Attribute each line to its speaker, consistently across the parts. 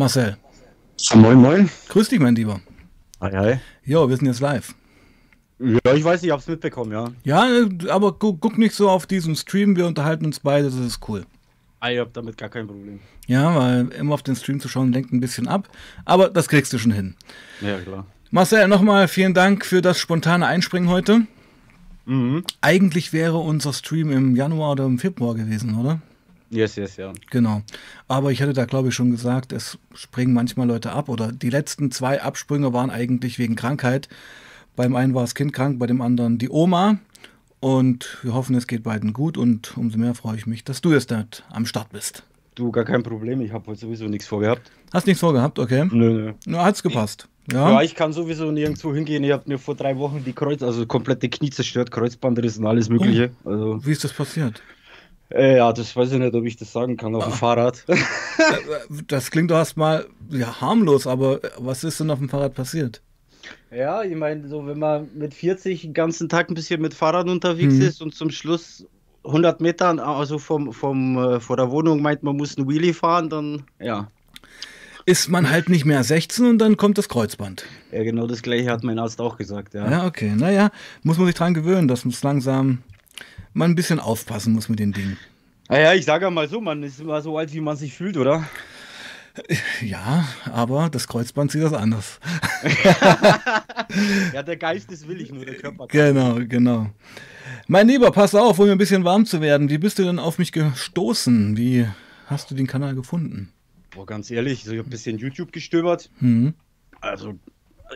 Speaker 1: Marcel.
Speaker 2: Moin, moin.
Speaker 1: Grüß dich, mein Lieber.
Speaker 2: Hi, hi.
Speaker 1: Jo, wir sind jetzt live.
Speaker 2: Ja, ich weiß, ich hab's mitbekommen, ja.
Speaker 1: Ja, aber guck, guck nicht so auf diesen Stream, wir unterhalten uns beide, das ist cool.
Speaker 2: Ich hab damit gar kein Problem.
Speaker 1: Ja, weil immer auf den Stream zu schauen lenkt ein bisschen ab, aber das kriegst du schon hin.
Speaker 2: Ja, klar.
Speaker 1: Marcel, nochmal vielen Dank für das spontane Einspringen heute.
Speaker 2: Mhm.
Speaker 1: Eigentlich wäre unser Stream im Januar oder im Februar gewesen, oder?
Speaker 2: Yes, yes, ja.
Speaker 1: Genau. Aber ich hatte da, glaube ich, schon gesagt, es springen manchmal Leute ab oder die letzten zwei Absprünge waren eigentlich wegen Krankheit. Beim einen war das Kind krank, bei dem anderen die Oma. Und wir hoffen, es geht beiden gut und umso mehr freue ich mich, dass du jetzt dort am Start bist.
Speaker 2: Du, gar kein Problem, ich habe heute sowieso nichts vorgehabt.
Speaker 1: Hast nichts vorgehabt, okay?
Speaker 2: Nö, nö.
Speaker 1: Na, hat's gepasst.
Speaker 2: Ja.
Speaker 1: Ja.
Speaker 2: ich kann sowieso nirgendwo hingehen. Ich habe mir vor drei Wochen die Kreuz, also komplette Knie zerstört, Kreuzbandriss und alles Mögliche. Also,
Speaker 1: Wie ist das passiert?
Speaker 2: Äh, ja, das weiß ich nicht, ob ich das sagen kann auf dem Fahrrad.
Speaker 1: Das klingt doch erstmal ja, harmlos, aber was ist denn auf dem Fahrrad passiert?
Speaker 2: Ja, ich meine, so wenn man mit 40 den ganzen Tag ein bisschen mit Fahrrad unterwegs
Speaker 1: Mhm.
Speaker 2: ist und zum Schluss 100 Meter, also vom, vom, äh, vor der Wohnung meint, man muss einen Wheelie fahren, dann ja.
Speaker 1: Ist man halt nicht mehr 16 und dann kommt das Kreuzband.
Speaker 2: Ja, genau das gleiche hat mein Arzt auch gesagt, ja.
Speaker 1: Ja, okay. Naja, muss man sich dran gewöhnen, dass man es langsam man ein bisschen aufpassen muss mit den Dingen.
Speaker 2: Naja, ich sage ja mal so, man ist immer so alt, wie man sich fühlt, oder?
Speaker 1: Ja, aber das Kreuzband sieht das anders.
Speaker 2: Ja, der Geist ist willig, nur der Körper.
Speaker 1: Genau, genau. Mein Lieber, pass auf, um ein bisschen warm zu werden. Wie bist du denn auf mich gestoßen? Wie hast du den Kanal gefunden?
Speaker 2: Boah, ganz ehrlich, so, ich habe ein bisschen YouTube gestöbert.
Speaker 1: Hm.
Speaker 2: Also,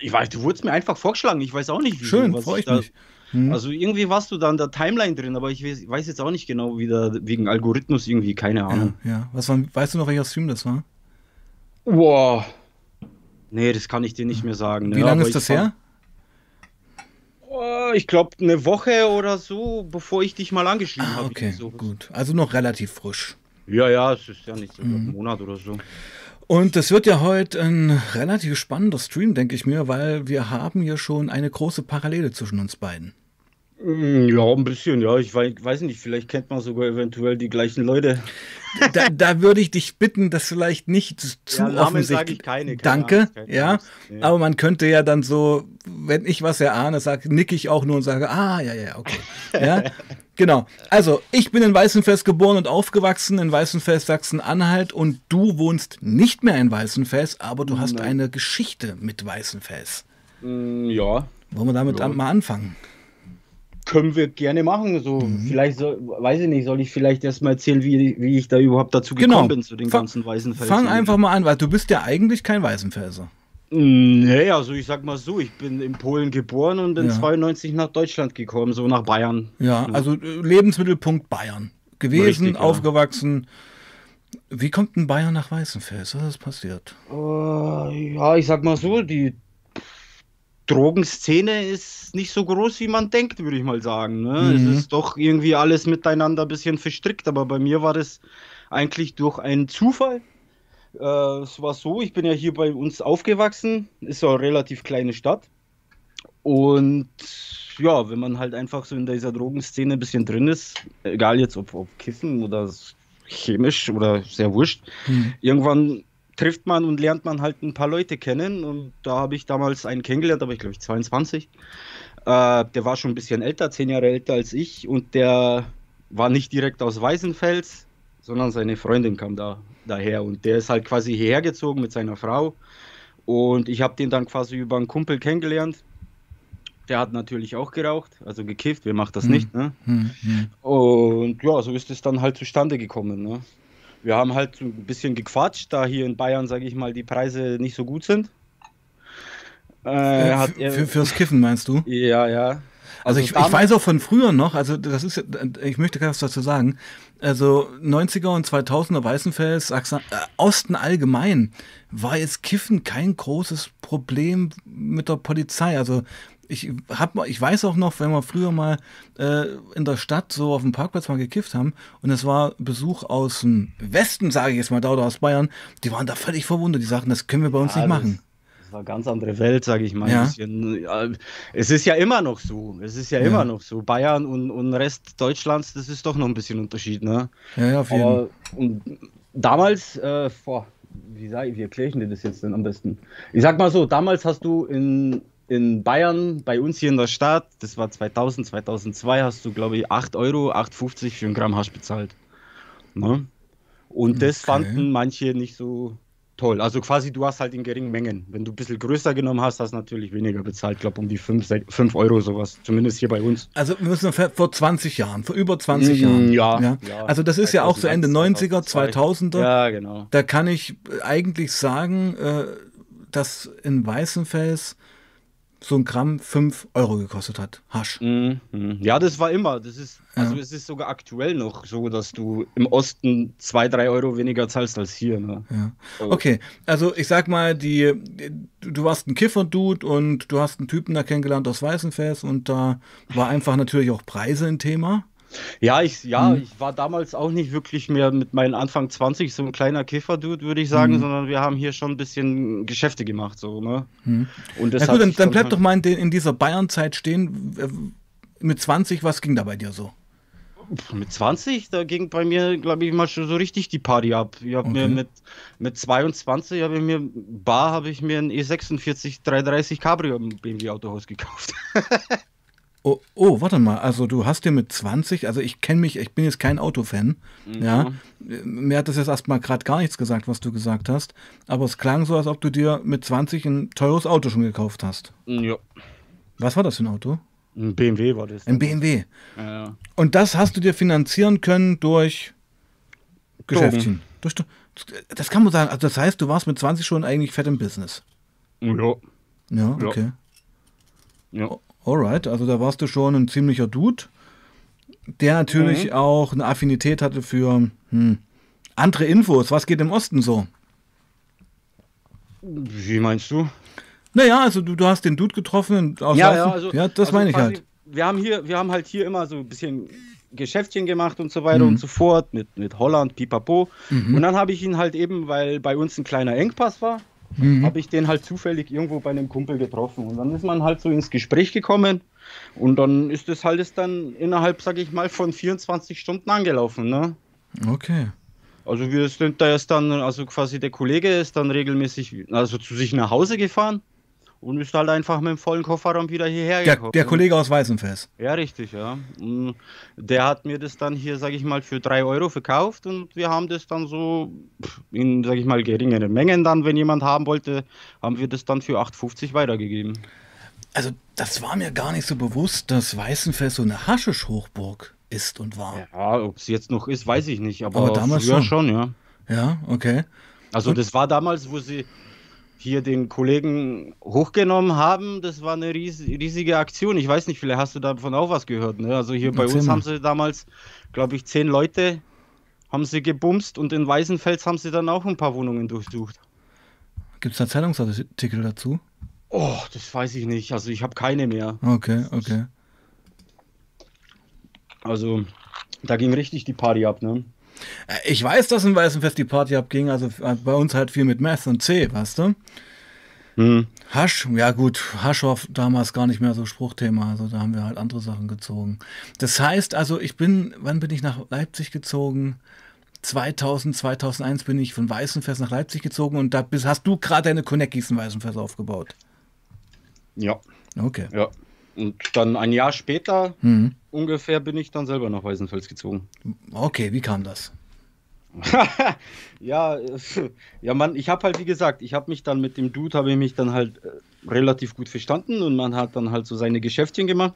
Speaker 2: ich weiß, du wurdest mir einfach vorgeschlagen. Ich weiß auch nicht, wie
Speaker 1: Schön, freue ich mich. Hm.
Speaker 2: Also irgendwie warst du da in der Timeline drin, aber ich weiß, weiß jetzt auch nicht genau, wie da wegen Algorithmus irgendwie, keine
Speaker 1: ja,
Speaker 2: Ahnung.
Speaker 1: ja. Was war, weißt du noch, welcher Stream das war?
Speaker 2: Boah. Nee, das kann ich dir nicht mehr sagen.
Speaker 1: Wie
Speaker 2: ne,
Speaker 1: lange
Speaker 2: aber
Speaker 1: ist das
Speaker 2: ich
Speaker 1: her?
Speaker 2: Oh, ich glaube, eine Woche oder so, bevor ich dich mal angeschrieben
Speaker 1: Ah,
Speaker 2: habe.
Speaker 1: okay,
Speaker 2: so.
Speaker 1: gut. Also noch relativ frisch.
Speaker 2: Ja, ja, es ist ja nicht so
Speaker 1: Mhm.
Speaker 2: ein Monat oder so.
Speaker 1: Und es wird ja heute ein relativ spannender Stream, denke ich mir, weil wir haben hier schon eine große Parallele zwischen uns beiden.
Speaker 2: Mm, Ja, ein bisschen, ja. Ich wei- weiß nicht, vielleicht kennt man sogar eventuell die gleichen Leute.
Speaker 1: Da, da würde ich dich bitten, das vielleicht nicht zu
Speaker 2: Ja,
Speaker 1: offensichtlich.
Speaker 2: sage ich keine, keine
Speaker 1: Danke,
Speaker 2: Angst, keine
Speaker 1: ja.
Speaker 2: Angst. Nee.
Speaker 1: Aber man könnte ja dann so, wenn ich was erahne, sag, nicke ich auch nur und sage, ah, ja, ja, okay. Ja, genau. Also, ich bin in Weißenfels geboren und aufgewachsen, in Weißenfels, Sachsen-Anhalt und du wohnst nicht mehr in Weißenfels, aber du hast
Speaker 2: Nein.
Speaker 1: eine Geschichte mit Weißenfels.
Speaker 2: Mm, Ja,
Speaker 1: Wollen wir damit
Speaker 2: Ja.
Speaker 1: mal anfangen?
Speaker 2: Können wir gerne machen. So,
Speaker 1: Mhm.
Speaker 2: vielleicht so, weiß ich nicht, soll ich vielleicht erstmal erzählen, wie, wie ich da überhaupt dazu gekommen
Speaker 1: Genau.
Speaker 2: bin zu den
Speaker 1: Fa-
Speaker 2: ganzen weißen Felsen.
Speaker 1: Fang einfach mal an, weil du bist ja eigentlich kein Weißenfelser.
Speaker 2: Nee, also ich sag mal so, ich bin in Polen geboren und in
Speaker 1: Ja.
Speaker 2: 92 nach Deutschland gekommen, so nach Bayern.
Speaker 1: Ja, also äh, Lebensmittelpunkt Bayern. Gewesen,
Speaker 2: Richtig, ja.
Speaker 1: aufgewachsen. Wie kommt ein Bayern nach Weißenfels? Was ist passiert?
Speaker 2: Äh, ja, ich sag mal so, die Drogenszene ist nicht so groß, wie man denkt, würde ich mal sagen. Ne?
Speaker 1: Mhm.
Speaker 2: Es ist doch irgendwie alles miteinander ein bisschen verstrickt, aber bei mir war das eigentlich durch einen Zufall. Äh, es war so, ich bin ja hier bei uns aufgewachsen, ist ja eine relativ kleine Stadt. Und ja, wenn man halt einfach so in dieser Drogenszene ein bisschen drin ist, egal jetzt ob, ob Kiffen oder chemisch oder sehr wurscht,
Speaker 1: Hm.
Speaker 2: irgendwann trifft man und lernt man halt ein paar Leute kennen. Und da habe ich damals einen kennengelernt, aber ich glaube ich 22. Äh, der war schon ein bisschen älter, zehn Jahre älter als ich. Und der war nicht direkt aus Weißenfels, sondern seine Freundin kam da daher. Und der ist halt quasi hierher gezogen mit seiner Frau. Und ich habe den dann quasi über einen Kumpel kennengelernt. Der hat natürlich auch geraucht, also gekifft, wer macht das
Speaker 1: Hm.
Speaker 2: nicht, ne?
Speaker 1: Hm, hm.
Speaker 2: Und ja, so ist es dann halt zustande gekommen. Ne? Wir haben halt ein bisschen gequatscht, da hier in Bayern, sage ich mal, die Preise nicht so gut sind. Äh, hat er,
Speaker 1: für, fürs Kiffen meinst du?
Speaker 2: ja, ja.
Speaker 1: Also, ich, ich
Speaker 2: damals-
Speaker 1: weiß auch von früher noch, also das ist, ich möchte gar was dazu sagen, also 90er und 2000er Weißenfels, Sachsen, äh, Osten allgemein, war jetzt Kiffen kein großes Problem mit der Polizei. Also ich hab, ich weiß auch noch, wenn wir früher mal äh, in der Stadt so auf dem Parkplatz mal gekifft haben und es war Besuch aus dem Westen, sage ich jetzt mal da oder aus Bayern, die waren da völlig verwundert, die sagten, das können wir bei uns
Speaker 2: Ja,
Speaker 1: nicht machen.
Speaker 2: Das war eine ganz andere Welt, sage ich mal.
Speaker 1: Ja.
Speaker 2: Ein bisschen, ja, es ist ja immer noch so. Es ist ja,
Speaker 1: Ja.
Speaker 2: immer noch so. Bayern und, und Rest Deutschlands, das ist doch noch ein bisschen Unterschied, ne?
Speaker 1: Ja, ja, auf jeden Fall.
Speaker 2: Und damals, äh, vor wie, wie erkläre ich dir das jetzt denn am besten? Ich sag mal so, damals hast du in, in Bayern, bei uns hier in der Stadt, das war 2000, 2002, hast du, glaube ich, 8 Euro, 8,50 für ein Gramm Hasch bezahlt. Ne? Und das okay. fanden manche nicht so toll. Also quasi, du hast halt in geringen Mengen. Wenn du ein bisschen größer genommen hast, hast du natürlich weniger bezahlt. Ich glaube, um die 5, 5 Euro sowas. Zumindest hier bei uns.
Speaker 1: Also wir müssen vor 20 Jahren, vor über 20 mm, Jahren.
Speaker 2: Ja, ja.
Speaker 1: ja. Also das ist ja auch so Ende 90er, 2000er.
Speaker 2: Ja, genau.
Speaker 1: Da kann ich eigentlich sagen, äh, dass in Weißenfels so ein Gramm 5 Euro gekostet hat. Hasch.
Speaker 2: Mhm. Ja, das war immer. Das ist, also ja. es ist sogar aktuell noch so, dass du im Osten 2, 3 Euro weniger zahlst als hier. Ne?
Speaker 1: Ja. Okay, also ich sag mal, die, du warst ein Kiffer-Dude und du hast einen Typen da kennengelernt aus Weißenfels und da war einfach natürlich auch Preise ein Thema.
Speaker 2: Ja, ich, ja, mhm. ich war damals auch nicht wirklich mehr mit meinen Anfang 20 so ein kleiner Kiffer-Dude, würde ich sagen, mhm. sondern wir haben hier schon ein bisschen Geschäfte gemacht, so, ne?
Speaker 1: Mhm. Und das ja, gut, dann, dann bleib doch mal in, in dieser Bayern-Zeit stehen. Mit 20, was ging da bei dir so?
Speaker 2: Mit 20, da ging bei mir, glaube ich, mal schon so richtig die Party ab. Ich habe okay. mir mit, mit 22 habe ich mir Bar habe ich mir ein E46 330 Cabrio im BMW Autohaus gekauft.
Speaker 1: Oh, oh, warte mal, also du hast dir mit 20, also ich kenne mich, ich bin jetzt kein Autofan, mhm. ja. Mir hat das jetzt erstmal gerade gar nichts gesagt, was du gesagt hast, aber es klang so, als ob du dir mit 20 ein teures Auto schon gekauft hast.
Speaker 2: Ja.
Speaker 1: Was war das für ein Auto?
Speaker 2: Ein BMW war das.
Speaker 1: Ein BMW.
Speaker 2: Ja.
Speaker 1: Und das hast du dir finanzieren können durch Geschäftchen. Durch, das kann man sagen, also das heißt, du warst mit 20 schon eigentlich fett im Business.
Speaker 2: Ja.
Speaker 1: Ja, okay.
Speaker 2: Ja.
Speaker 1: Alright, also da warst du schon ein ziemlicher Dude, der natürlich mhm. auch eine Affinität hatte für hm, andere Infos. Was geht im Osten so?
Speaker 2: Wie meinst du?
Speaker 1: Naja, also du, du hast den Dude getroffen.
Speaker 2: Ja, ja, also,
Speaker 1: ja, das
Speaker 2: also
Speaker 1: meine ich halt.
Speaker 2: Wir haben, hier, wir haben halt hier immer so ein bisschen Geschäftchen gemacht und so weiter mhm. und so fort mit, mit Holland, Pipapo. Mhm. Und dann habe ich ihn halt eben, weil bei uns ein kleiner Engpass war, mhm. habe ich den halt zufällig irgendwo bei einem Kumpel getroffen. Und dann ist man halt so ins Gespräch gekommen. Und dann ist das halt dann innerhalb, sage ich mal, von 24 Stunden angelaufen. Ne?
Speaker 1: Okay.
Speaker 2: Also wir sind da erst dann, also quasi der Kollege ist dann regelmäßig, also zu sich nach Hause gefahren und ist halt einfach mit dem vollen Kofferraum wieder hierher
Speaker 1: der, gekommen. Der Kollege aus Weißenfels.
Speaker 2: Ja, richtig, ja. Und der hat mir das dann hier, sage ich mal, für drei Euro verkauft und wir haben das dann so in, sage ich mal, geringeren Mengen dann, wenn jemand haben wollte, haben wir das dann für 8,50 weitergegeben.
Speaker 1: Also das war mir gar nicht so bewusst, dass Weißenfels so eine Haschisch-Hochburg ist und war.
Speaker 2: Ja, ob es jetzt noch ist, weiß ich nicht, aber, aber damals früher schon. schon, ja.
Speaker 1: Ja, okay.
Speaker 2: Also und das war damals, wo sie hier den Kollegen hochgenommen haben, das war eine ries riesige Aktion. Ich weiß nicht, vielleicht hast du davon auch was gehört. Ne? Also hier bei uns haben sie damals, glaube ich, zehn Leute haben sie gebumst und in Weißenfels haben sie dann auch ein paar Wohnungen durchsucht.
Speaker 1: Gibt es da Zeitungsartikel dazu?
Speaker 2: Oh, das weiß ich nicht. Also ich habe keine mehr.
Speaker 1: Okay, okay.
Speaker 2: Also da ging richtig die Party ab, ne?
Speaker 1: Äh, ich weiß, dass im Weißenfest die Party abging, also äh, bei uns halt viel mit Meth und C, weißt du?
Speaker 2: Hm.
Speaker 1: Hasch, ja gut, Hasch war damals gar nicht mehr so Spruchthema, also da haben wir halt andere Sachen gezogen. Das heißt also, ich bin, wann bin ich nach Leipzig gezogen? 2000, 2001 bin ich von Weißenfest nach Leipzig gezogen und da bist, hast du gerade deine Connecties in Weißenfest aufgebaut.
Speaker 2: Ja.
Speaker 1: Okay.
Speaker 2: Ja. Und dann ein Jahr später mhm. ungefähr bin ich dann selber nach Weißenfels gezogen.
Speaker 1: Okay, wie kam das?
Speaker 2: ja, ja, man, ich habe halt, wie gesagt, ich habe mich dann mit dem Dude, habe ich mich dann halt äh, relativ gut verstanden und man hat dann halt so seine Geschäftchen gemacht.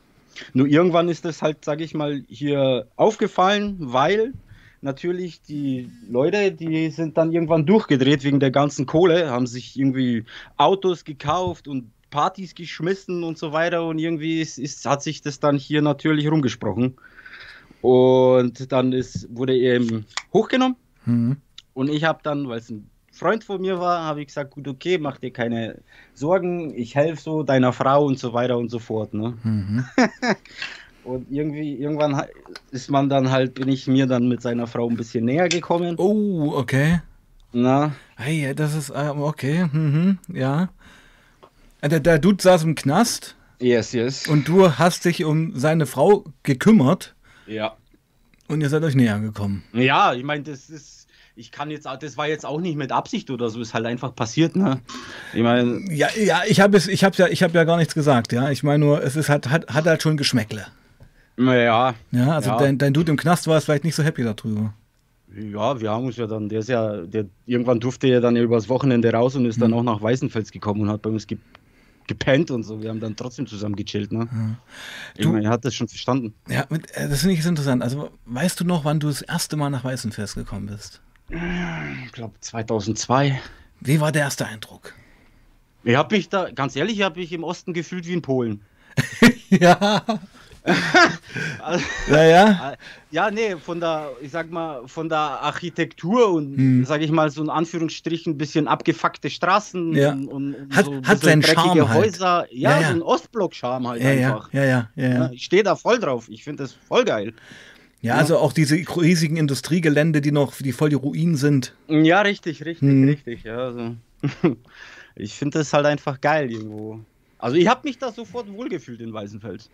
Speaker 2: Nur irgendwann ist das halt, sage ich mal, hier aufgefallen, weil natürlich die Leute, die sind dann irgendwann durchgedreht wegen der ganzen Kohle, haben sich irgendwie Autos gekauft und Partys geschmissen und so weiter und irgendwie ist, ist, hat sich das dann hier natürlich rumgesprochen. Und dann ist, wurde er eben hochgenommen mhm. und ich habe dann, weil es ein Freund von mir war, habe ich gesagt, gut, okay, mach dir keine Sorgen, ich helfe so deiner Frau und so weiter und so fort. Ne? Mhm. und irgendwie, irgendwann ist man dann halt, bin ich mir dann mit seiner Frau ein bisschen näher gekommen.
Speaker 1: Oh, okay.
Speaker 2: Na?
Speaker 1: Hey, das ist, äh, okay, mhm, ja. Äh, der, der Dude saß im Knast.
Speaker 2: Yes, yes.
Speaker 1: Und du hast dich um seine Frau gekümmert.
Speaker 2: Ja.
Speaker 1: Und ihr seid euch näher gekommen.
Speaker 2: Ja, ich meine, das ist. Ich kann jetzt, das war jetzt auch nicht mit Absicht oder so, ist halt einfach passiert, ne?
Speaker 1: Ich meine. Ja, ja, ich habe es, ich habe ja, ich habe ja gar nichts gesagt, ja. Ich meine nur, es ist halt, hat, hat halt schon Geschmäckle.
Speaker 2: Ja.
Speaker 1: Ja, also ja. Dein, dein Dude im Knast war es vielleicht nicht so happy darüber.
Speaker 2: Ja, wir haben uns ja dann, der ist ja, der irgendwann durfte er dann ja übers Wochenende raus und ist mhm. dann auch nach Weißenfels gekommen und hat bei uns ge gepennt und so. Wir haben dann trotzdem zusammen gechillt, ne? Ja. Du, meine, er hat das schon verstanden.
Speaker 1: Ja, äh, das finde ich interessant. Also, weißt du noch, wann du das erste Mal nach Weißenfels gekommen bist?
Speaker 2: Ich glaube 2002.
Speaker 1: Wie war der erste Eindruck?
Speaker 2: Ich habe mich da, ganz ehrlich, ich habe mich im Osten gefühlt wie in Polen.
Speaker 1: ja.
Speaker 2: also, ja, ja. Nee, von der, ich sag mal, von der Architektur und, hm. sag ich mal, so in Anführungsstrichen ein bisschen abgefuckte Straßen
Speaker 1: ja.
Speaker 2: und, und
Speaker 1: hat,
Speaker 2: so
Speaker 1: hat seinen Charme halt.
Speaker 2: Häuser. Halt. Ja, ja, ja, so ein Ostblock-Charme halt
Speaker 1: ja,
Speaker 2: einfach.
Speaker 1: Ja, ja, ja. ja,
Speaker 2: Ich stehe da voll drauf. Ich finde das voll geil.
Speaker 1: Ja, ja, also auch diese riesigen Industriegelände, die noch, die voll die Ruinen sind.
Speaker 2: Ja, richtig, richtig, hm. richtig. Ja, also. ich finde das halt einfach geil irgendwo. Also ich habe mich da sofort wohlgefühlt in Weißenfels.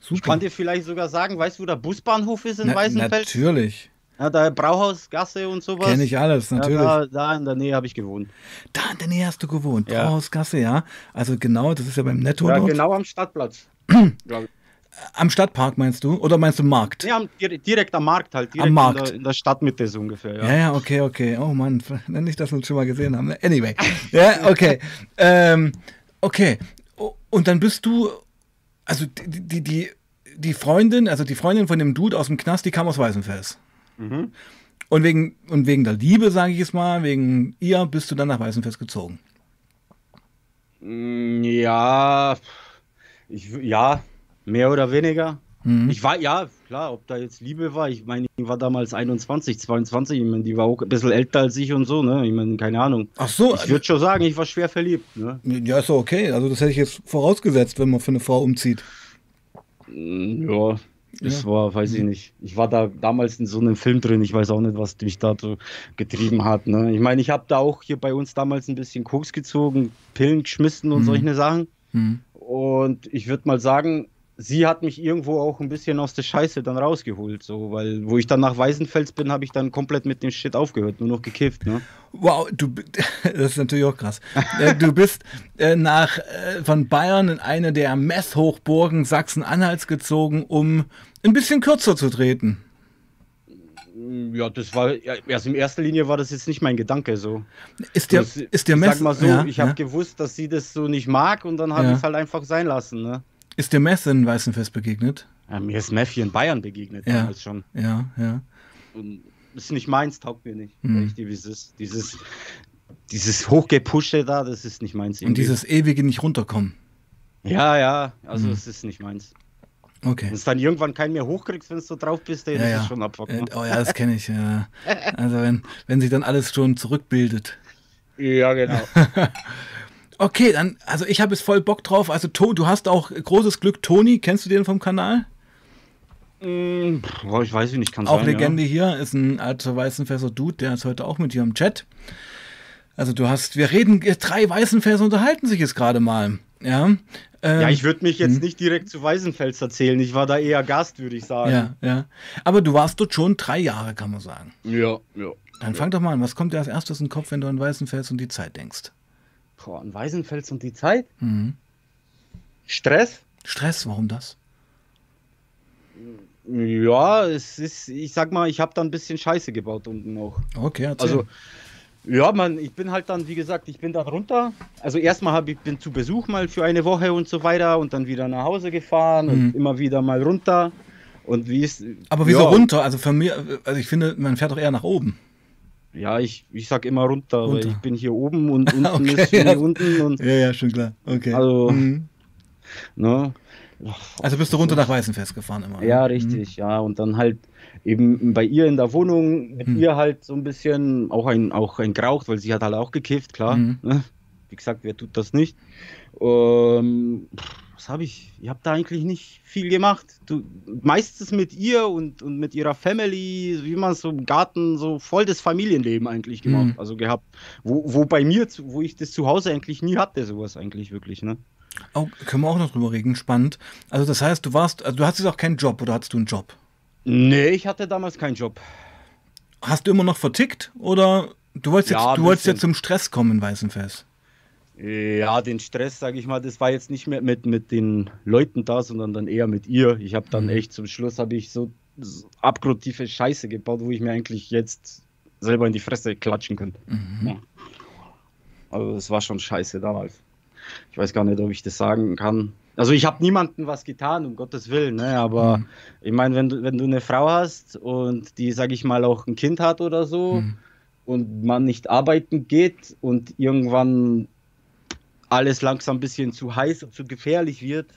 Speaker 2: Super. Ich kann dir vielleicht sogar sagen, weißt du, wo der Busbahnhof ist in Na, Weißenfels?
Speaker 1: Natürlich.
Speaker 2: Ja, da Brauhausgasse und sowas.
Speaker 1: Kenne ich alles, natürlich.
Speaker 2: Ja, da, da, in der Nähe habe ich gewohnt.
Speaker 1: Da in der Nähe hast du gewohnt. Ja. Brauhausgasse, ja. Also genau, das ist ja beim Netto.
Speaker 2: Ja, dort. genau am Stadtplatz.
Speaker 1: Am Stadtpark meinst du? Oder meinst du Markt?
Speaker 2: Ja, direkt am Markt halt. Direkt
Speaker 1: am Markt.
Speaker 2: In der, in der Stadtmitte so ungefähr. Ja.
Speaker 1: ja, ja, okay, okay. Oh Mann, nicht, dass wir uns schon mal gesehen haben. Anyway. ja, okay. ähm, okay. Und dann bist du, also die, die, die, die Freundin, also die Freundin von dem Dude aus dem Knast, die kam aus Weißenfels. Mhm. Und wegen, und wegen der Liebe, sage ich es mal, wegen ihr, bist du dann nach Weißenfels gezogen.
Speaker 2: Mm, ja, ich, ja, Mehr oder weniger. Mhm. Ich war, ja, klar, ob da jetzt Liebe war. Ich meine, ich war damals 21, 22. Ich meine, die war auch ein bisschen älter als ich und so, ne? Ich meine, keine Ahnung.
Speaker 1: Ach so.
Speaker 2: Ich würde schon sagen, ich war schwer verliebt, ne?
Speaker 1: Ja, ist doch okay. Also, das hätte ich jetzt vorausgesetzt, wenn man für eine Frau umzieht.
Speaker 2: Mm, ja, das ja. war, weiß ich nicht. Ich war da damals in so einem Film drin. Ich weiß auch nicht, was mich da so getrieben hat. Ne? Ich meine, ich habe da auch hier bei uns damals ein bisschen Koks gezogen, Pillen geschmissen und mhm. solche Sachen. Mhm. Und ich würde mal sagen, sie hat mich irgendwo auch ein bisschen aus der Scheiße dann rausgeholt, so, weil wo ich dann nach Weißenfels bin, habe ich dann komplett mit dem Shit aufgehört, nur noch gekifft, ne?
Speaker 1: Wow, du, das ist natürlich auch krass. Äh, du bist äh, nach äh, von Bayern in eine der Messhochburgen Sachsen-Anhalts gezogen, um ein bisschen kürzer zu treten.
Speaker 2: Ja, das war erst in erster Linie war das jetzt nicht mein Gedanke so.
Speaker 1: Ist der, das, ist der Mess?
Speaker 2: Sag mal so, ja, ich habe ja. gewusst, dass sie das so nicht mag und dann habe ja. ich es halt einfach sein lassen, ne?
Speaker 1: Ist dir Meth in Weißenfest begegnet?
Speaker 2: Ja, mir ist Meth hier in Bayern begegnet
Speaker 1: ja. damals schon. Ja, ja.
Speaker 2: Und ist nicht meins, taugt mir nicht. Mhm. Dieses, dieses, dieses Hochgepusche da, das ist nicht meins.
Speaker 1: Irgendwie. Und dieses ewige nicht runterkommen.
Speaker 2: Ja, ja, also es mhm. ist nicht meins.
Speaker 1: Okay.
Speaker 2: Wenn es dann irgendwann keinen mehr hochkriegst, wenn du drauf bist, dann
Speaker 1: ja,
Speaker 2: ist
Speaker 1: ja.
Speaker 2: es schon Abfuck. Ne?
Speaker 1: Oh ja, das kenne ich. Ja. Also wenn, wenn sich dann alles schon zurückbildet.
Speaker 2: Ja, genau.
Speaker 1: Okay, dann, also ich habe jetzt voll Bock drauf. Also, to, du hast auch großes Glück. Toni, kennst du den vom Kanal?
Speaker 2: Mm, boah, ich weiß nicht, kann
Speaker 1: Auch
Speaker 2: sein,
Speaker 1: Legende ja. hier, ist ein alter Weißenfässer Dude, der ist heute auch mit dir im Chat. Also du hast, wir reden, drei Weißenfässer unterhalten sich jetzt gerade mal. Ja, ähm,
Speaker 2: ja ich würde mich jetzt hm. nicht direkt zu Weißenfels erzählen. Ich war da eher Gast, würde ich sagen.
Speaker 1: Ja, ja. Aber du warst dort schon drei Jahre, kann man sagen.
Speaker 2: Ja, ja.
Speaker 1: Dann
Speaker 2: ja.
Speaker 1: fang doch mal an. Was kommt dir als erstes in den Kopf, wenn du an Weißenfels und die Zeit denkst?
Speaker 2: Boah, an Weißenfels und die Zeit?
Speaker 1: Mhm.
Speaker 2: Stress?
Speaker 1: Stress, warum das?
Speaker 2: Ja, es ist, ich sag mal, ich habe da ein bisschen Scheiße gebaut unten auch.
Speaker 1: Okay, erzähl.
Speaker 2: Also, ja, man, ich bin halt dann, wie gesagt, ich bin da runter. Also erstmal habe ich bin zu Besuch mal für eine Woche und so weiter und dann wieder nach Hause gefahren mhm. und immer wieder mal runter. Und wie ist.
Speaker 1: Aber wieso ja, runter? Also für mich, also ich finde, man fährt doch eher nach oben.
Speaker 2: Ja, ich, ich sag immer runter, runter. weil ich bin hier oben und unten okay, ist ja. unten. Und
Speaker 1: ja, ja, schon klar. Okay.
Speaker 2: Also, mhm. ne?
Speaker 1: Also bist du runter nach Weißenfest gefahren immer?
Speaker 2: Ne? Ja, richtig, mhm. ja. Und dann halt eben bei ihr in der Wohnung, mit mhm. ihr halt so ein bisschen auch ein, auch ein geraucht, weil sie hat halt auch gekifft, klar. Mhm. Ne? Wie gesagt, wer tut das nicht? Ähm, was habe ich? Ich habe da eigentlich nicht viel gemacht. Du, meistens mit ihr und, und mit ihrer Family, wie man so im Garten, so voll das Familienleben eigentlich gemacht, mhm. also gehabt. Wo, wo bei mir, wo ich das zu Hause eigentlich nie hatte, sowas eigentlich wirklich, ne?
Speaker 1: Oh, können wir auch noch drüber reden, spannend. Also das heißt, du warst, also du hattest auch keinen Job oder hattest du einen Job?
Speaker 2: Nee, ich hatte damals keinen Job.
Speaker 1: hast du immer noch vertickt oder du wolltest,
Speaker 2: Ja,
Speaker 1: jetzt, du wolltest jetzt zum Stress kommen in Weißenfels?
Speaker 2: Ja, den Stress, sage ich mal, das war jetzt nicht mehr mit, mit den Leuten da, sondern dann eher mit ihr. Ich habe dann echt zum Schluss habe ich so, so abgrundtiefe Scheiße gebaut, wo ich mir eigentlich jetzt selber in die Fresse klatschen könnte. Ja. Also das war schon scheiße damals. Ich weiß gar nicht, ob ich das sagen kann. Also ich habe niemandem was getan, um Gottes Willen, ne? aber
Speaker 1: Mhm.
Speaker 2: ich meine, wenn du, wenn du eine Frau hast und die, sage ich mal, auch ein Kind hat oder so
Speaker 1: Mhm.
Speaker 2: und man nicht arbeiten geht und irgendwann alles langsam ein bisschen zu heiß und zu gefährlich wird,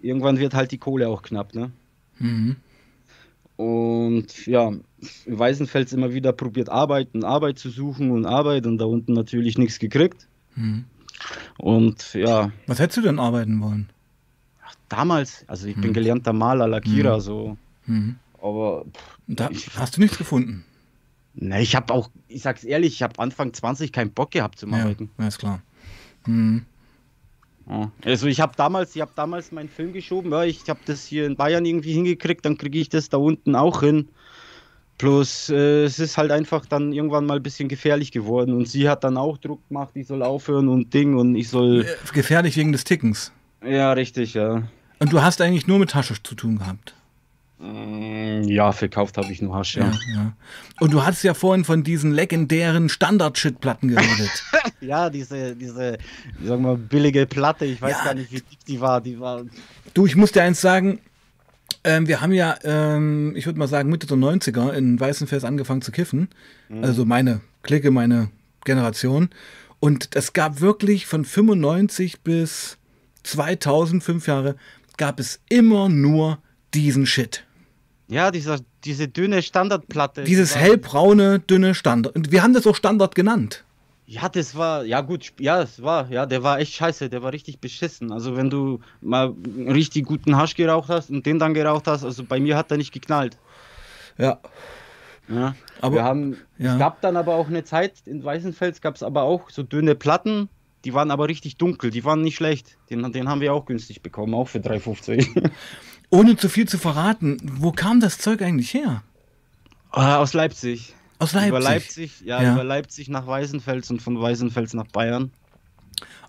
Speaker 2: irgendwann wird halt die Kohle auch knapp, ne?
Speaker 1: Mhm.
Speaker 2: Und ja, in Weißenfels immer wieder probiert arbeiten, Arbeit zu suchen und Arbeit und da unten natürlich nichts gekriegt.
Speaker 1: Mhm.
Speaker 2: Und ja,
Speaker 1: Was hättest du denn arbeiten wollen?
Speaker 2: damals, also ich bin
Speaker 1: Hm.
Speaker 2: gelernter Maler, Lackierer,
Speaker 1: Hm.
Speaker 2: so,
Speaker 1: Mhm.
Speaker 2: aber pff,
Speaker 1: Da
Speaker 2: Ich-
Speaker 1: hast du nichts gefunden.
Speaker 2: ne, ich habe auch, ich sag's ehrlich, ich habe Anfang 20 keinen Bock gehabt zum
Speaker 1: Ja,
Speaker 2: Arbeiten.
Speaker 1: ja, ist klar. Mhm.
Speaker 2: Also ich habe damals, ich habe damals meinen Film geschoben, ja, ich habe das hier in Bayern irgendwie hingekriegt, dann kriege ich das da unten auch hin. Plus äh, es ist halt einfach dann irgendwann mal ein bisschen gefährlich geworden und sie hat dann auch Druck gemacht, ich soll aufhören und Ding und ich soll.
Speaker 1: Äh, Gefährlich wegen des Tickens.
Speaker 2: Ja, richtig, ja.
Speaker 1: Und du hast eigentlich nur mit Haschisch zu tun gehabt.
Speaker 2: Mm, Ja, verkauft habe ich nur Hasch, ja.
Speaker 1: Ja, ja. Und du hast ja vorhin von diesen legendären Standard-Shit-Platten geredet.
Speaker 2: Ja, diese, diese, sagen wir, billige Platte, ich weiß
Speaker 1: Ja.
Speaker 2: gar nicht, wie dick die war. Die war.
Speaker 1: du, ich muss dir eins sagen. Ähm, wir haben ja, ähm, ich würde mal sagen, Mitte der 90er in Weißenfels angefangen zu kiffen. Also meine Clique, meine Generation. Und es gab wirklich von 95 bis 2000, fünf Jahre, gab es immer nur diesen Shit.
Speaker 2: Ja, dieser, diese dünne Standardplatte. die
Speaker 1: Dieses hellbraune, dünne Standard. Und wir haben das auch Standard genannt.
Speaker 2: Ja, das war, ja gut, ja, es war, ja, der war echt scheiße, der war richtig beschissen. Also wenn du mal einen richtig guten Hasch geraucht hast und den dann geraucht hast, also bei mir hat er nicht geknallt.
Speaker 1: Ja.
Speaker 2: Ja.
Speaker 1: Aber-
Speaker 2: wir haben,
Speaker 1: ja.
Speaker 2: es gab dann aber auch eine Zeit, in Weißenfels gab es aber auch so dünne Platten, die waren aber richtig dunkel, die waren nicht schlecht. Den, den haben wir auch günstig bekommen, auch für 3,50.
Speaker 1: Ohne zu viel zu verraten, wo kam das Zeug eigentlich her?
Speaker 2: Ah, Aus Leipzig.
Speaker 1: Aus Leipzig.
Speaker 2: Über Leipzig, ja,
Speaker 1: Ja.
Speaker 2: über Leipzig nach Weißenfels und von Weißenfels nach Bayern.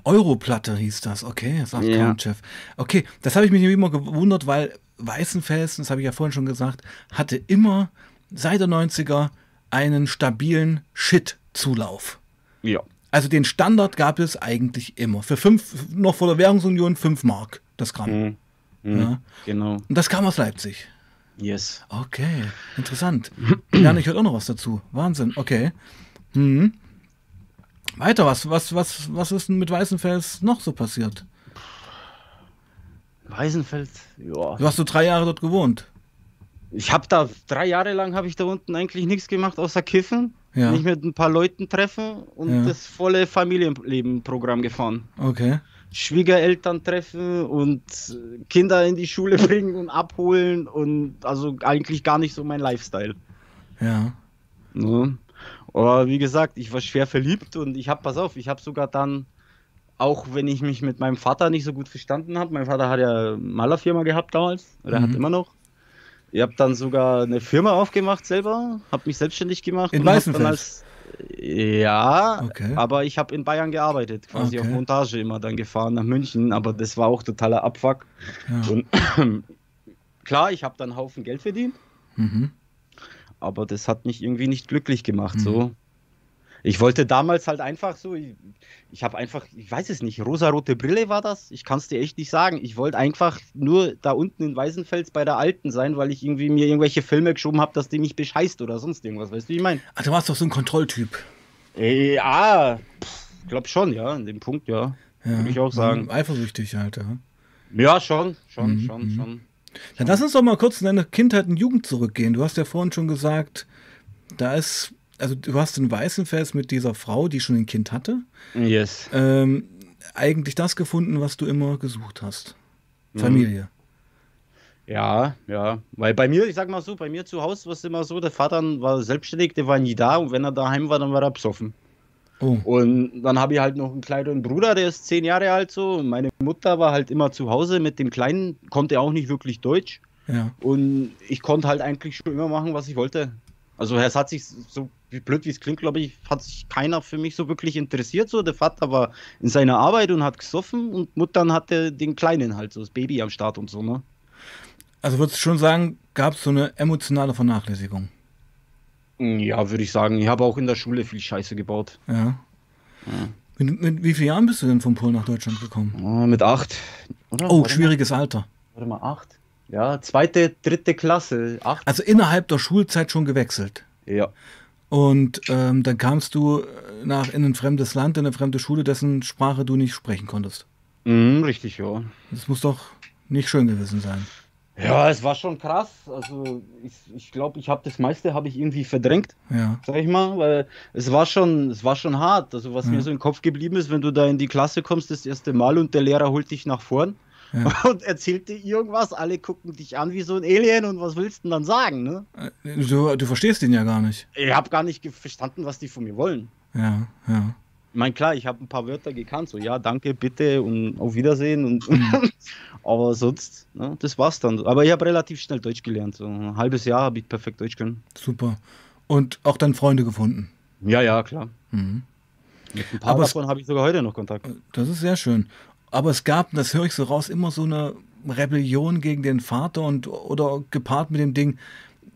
Speaker 1: Europlatte hieß das, okay, sagt
Speaker 2: Ja.
Speaker 1: Countchef. Okay, das habe ich mich immer gewundert, weil Weißenfels, das habe ich ja vorhin schon gesagt, hatte immer seit der 90er einen stabilen Shit-Zulauf.
Speaker 2: Ja.
Speaker 1: Also den Standard gab es eigentlich immer. Für fünf, noch vor der Währungsunion 5 Mark, das Gramm.
Speaker 2: Mhm. Mhm.
Speaker 1: Ja.
Speaker 2: Genau.
Speaker 1: Und das kam aus Leipzig.
Speaker 2: Yes.
Speaker 1: Okay, interessant. Lerne ich heute auch noch was dazu. Wahnsinn, okay. Mhm. Weiter, was, was, was, was ist denn mit Weißenfels noch so passiert?
Speaker 2: Weißenfels, ja.
Speaker 1: Du hast so drei Jahre dort gewohnt.
Speaker 2: Ich habe da drei Jahre lang habe ich da unten eigentlich nichts gemacht außer kiffen,
Speaker 1: Ja.
Speaker 2: mich mit ein paar Leuten treffen und
Speaker 1: Ja.
Speaker 2: das volle Familienleben-Programm gefahren.
Speaker 1: Okay.
Speaker 2: Schwiegereltern treffen und Kinder in die Schule bringen und abholen und also eigentlich gar nicht so mein Lifestyle.
Speaker 1: Ja.
Speaker 2: Ne? Aber wie gesagt, ich war schwer verliebt und ich habe, pass auf, ich habe sogar dann, auch wenn ich mich mit meinem Vater nicht so gut verstanden habe, mein Vater hat ja Malerfirma gehabt damals, oder
Speaker 1: Mhm.
Speaker 2: hat immer noch. Ich habe dann sogar eine Firma aufgemacht selber, habe mich selbstständig gemacht.
Speaker 1: In Weißenfels?
Speaker 2: Ja,
Speaker 1: Okay.
Speaker 2: aber ich habe in Bayern gearbeitet, quasi
Speaker 1: Okay.
Speaker 2: auf Montage immer dann gefahren nach München, aber das war auch totaler Abfuck.
Speaker 1: ja.
Speaker 2: Und klar, ich habe dann einen Haufen Geld verdient,
Speaker 1: Mhm.
Speaker 2: aber das hat mich irgendwie nicht glücklich gemacht.
Speaker 1: Mhm.
Speaker 2: So. Ich wollte damals halt einfach so, ich, ich habe einfach, ich weiß es nicht, rosarote Brille war das? Ich kann es dir echt nicht sagen. Ich wollte einfach nur da unten in Weißenfels bei der Alten sein, weil ich irgendwie mir irgendwelche Filme geschoben habe, dass die mich bescheißt oder sonst irgendwas. Weißt du, wie ich meine?
Speaker 1: Ach, du warst doch so ein Kontrolltyp.
Speaker 2: Äh, Ja, pff, glaub schon, ja, in dem Punkt, ja.
Speaker 1: Ja.
Speaker 2: Würde ich auch sagen.
Speaker 1: Mhm. Eifersüchtig halt, ja.
Speaker 2: Ja, schon, schon,
Speaker 1: Mhm,
Speaker 2: schon,
Speaker 1: mhm.
Speaker 2: schon.
Speaker 1: Dann lass uns doch mal kurz in deine Kindheit und Jugend zurückgehen. Du hast ja vorhin schon gesagt, da ist, also du hast in Weißenfels mit dieser Frau, die schon ein Kind hatte,
Speaker 2: Yes.
Speaker 1: ähm, eigentlich das gefunden, was du immer gesucht hast. Familie.
Speaker 2: Ja, ja. Weil bei mir, ich sag mal so, bei mir zu Hause war es immer so, der Vater war selbstständig, der war nie da und wenn er daheim war, dann war er besoffen.
Speaker 1: Oh,
Speaker 2: Und dann habe ich halt noch einen kleineren Bruder, der ist zehn Jahre alt so. Und meine Mutter war halt immer zu Hause mit dem Kleinen, konnte auch nicht wirklich Deutsch.
Speaker 1: ja.
Speaker 2: Und ich konnte halt eigentlich schon immer machen, was ich wollte. Also es hat sich so wie blöd wie es klingt, glaube ich, hat sich keiner für mich so wirklich interessiert. So, der Vater war in seiner Arbeit und hat gesoffen und Muttern hatte den Kleinen halt, so das Baby am Start und so, ne?
Speaker 1: Also würdest du schon sagen, gab es so eine emotionale Vernachlässigung?
Speaker 2: Ja, würde ich sagen. Ich habe auch in der Schule viel Scheiße gebaut.
Speaker 1: Ja. ja. Mit, mit, wie vielen Jahren bist du denn von Polen nach Deutschland gekommen?
Speaker 2: Oh, mit acht.
Speaker 1: Oder? Oh, Warte schwieriges mal. Alter.
Speaker 2: Warte mal, acht? Ja, zweite, dritte Klasse. Acht.
Speaker 1: Also innerhalb der Schulzeit schon gewechselt.
Speaker 2: Ja.
Speaker 1: Und ähm, dann kamst du nach in ein fremdes Land, in eine fremde Schule, dessen Sprache du nicht sprechen konntest.
Speaker 2: Mhm, richtig, ja.
Speaker 1: Das muss doch nicht schön gewesen sein.
Speaker 2: Ja, es war schon krass. Also ich glaube, ich, glaub, ich habe das meiste habe ich irgendwie verdrängt,
Speaker 1: ja.
Speaker 2: sag ich mal, weil es war schon, es war schon hart. Also was ja. mir so im Kopf geblieben ist, wenn du da in die Klasse kommst das erste Mal und der Lehrer holt dich nach vorn ja. und erzählt dir irgendwas, alle gucken dich an wie so ein Alien und was willst du denn dann sagen, ne?
Speaker 1: Äh, du, du verstehst ihn ja gar nicht.
Speaker 2: Ich habe gar nicht verstanden, was die von mir wollen.
Speaker 1: Ja, ja.
Speaker 2: Ich meine, klar, ich habe ein paar Wörter gekannt, so ja, danke, bitte und auf Wiedersehen. Und mhm. aber sonst, ne, das war's dann. Aber ich habe relativ schnell Deutsch gelernt. So ein halbes Jahr habe ich perfekt Deutsch können.
Speaker 1: Super. Und auch dann Freunde gefunden?
Speaker 2: Ja, ja, klar. Mhm. Mit ein paar aber davon habe ich sogar heute noch Kontakt.
Speaker 1: Das ist sehr schön. Aber es gab, das höre ich so raus, immer so eine Rebellion gegen den Vater und oder gepaart mit dem Ding,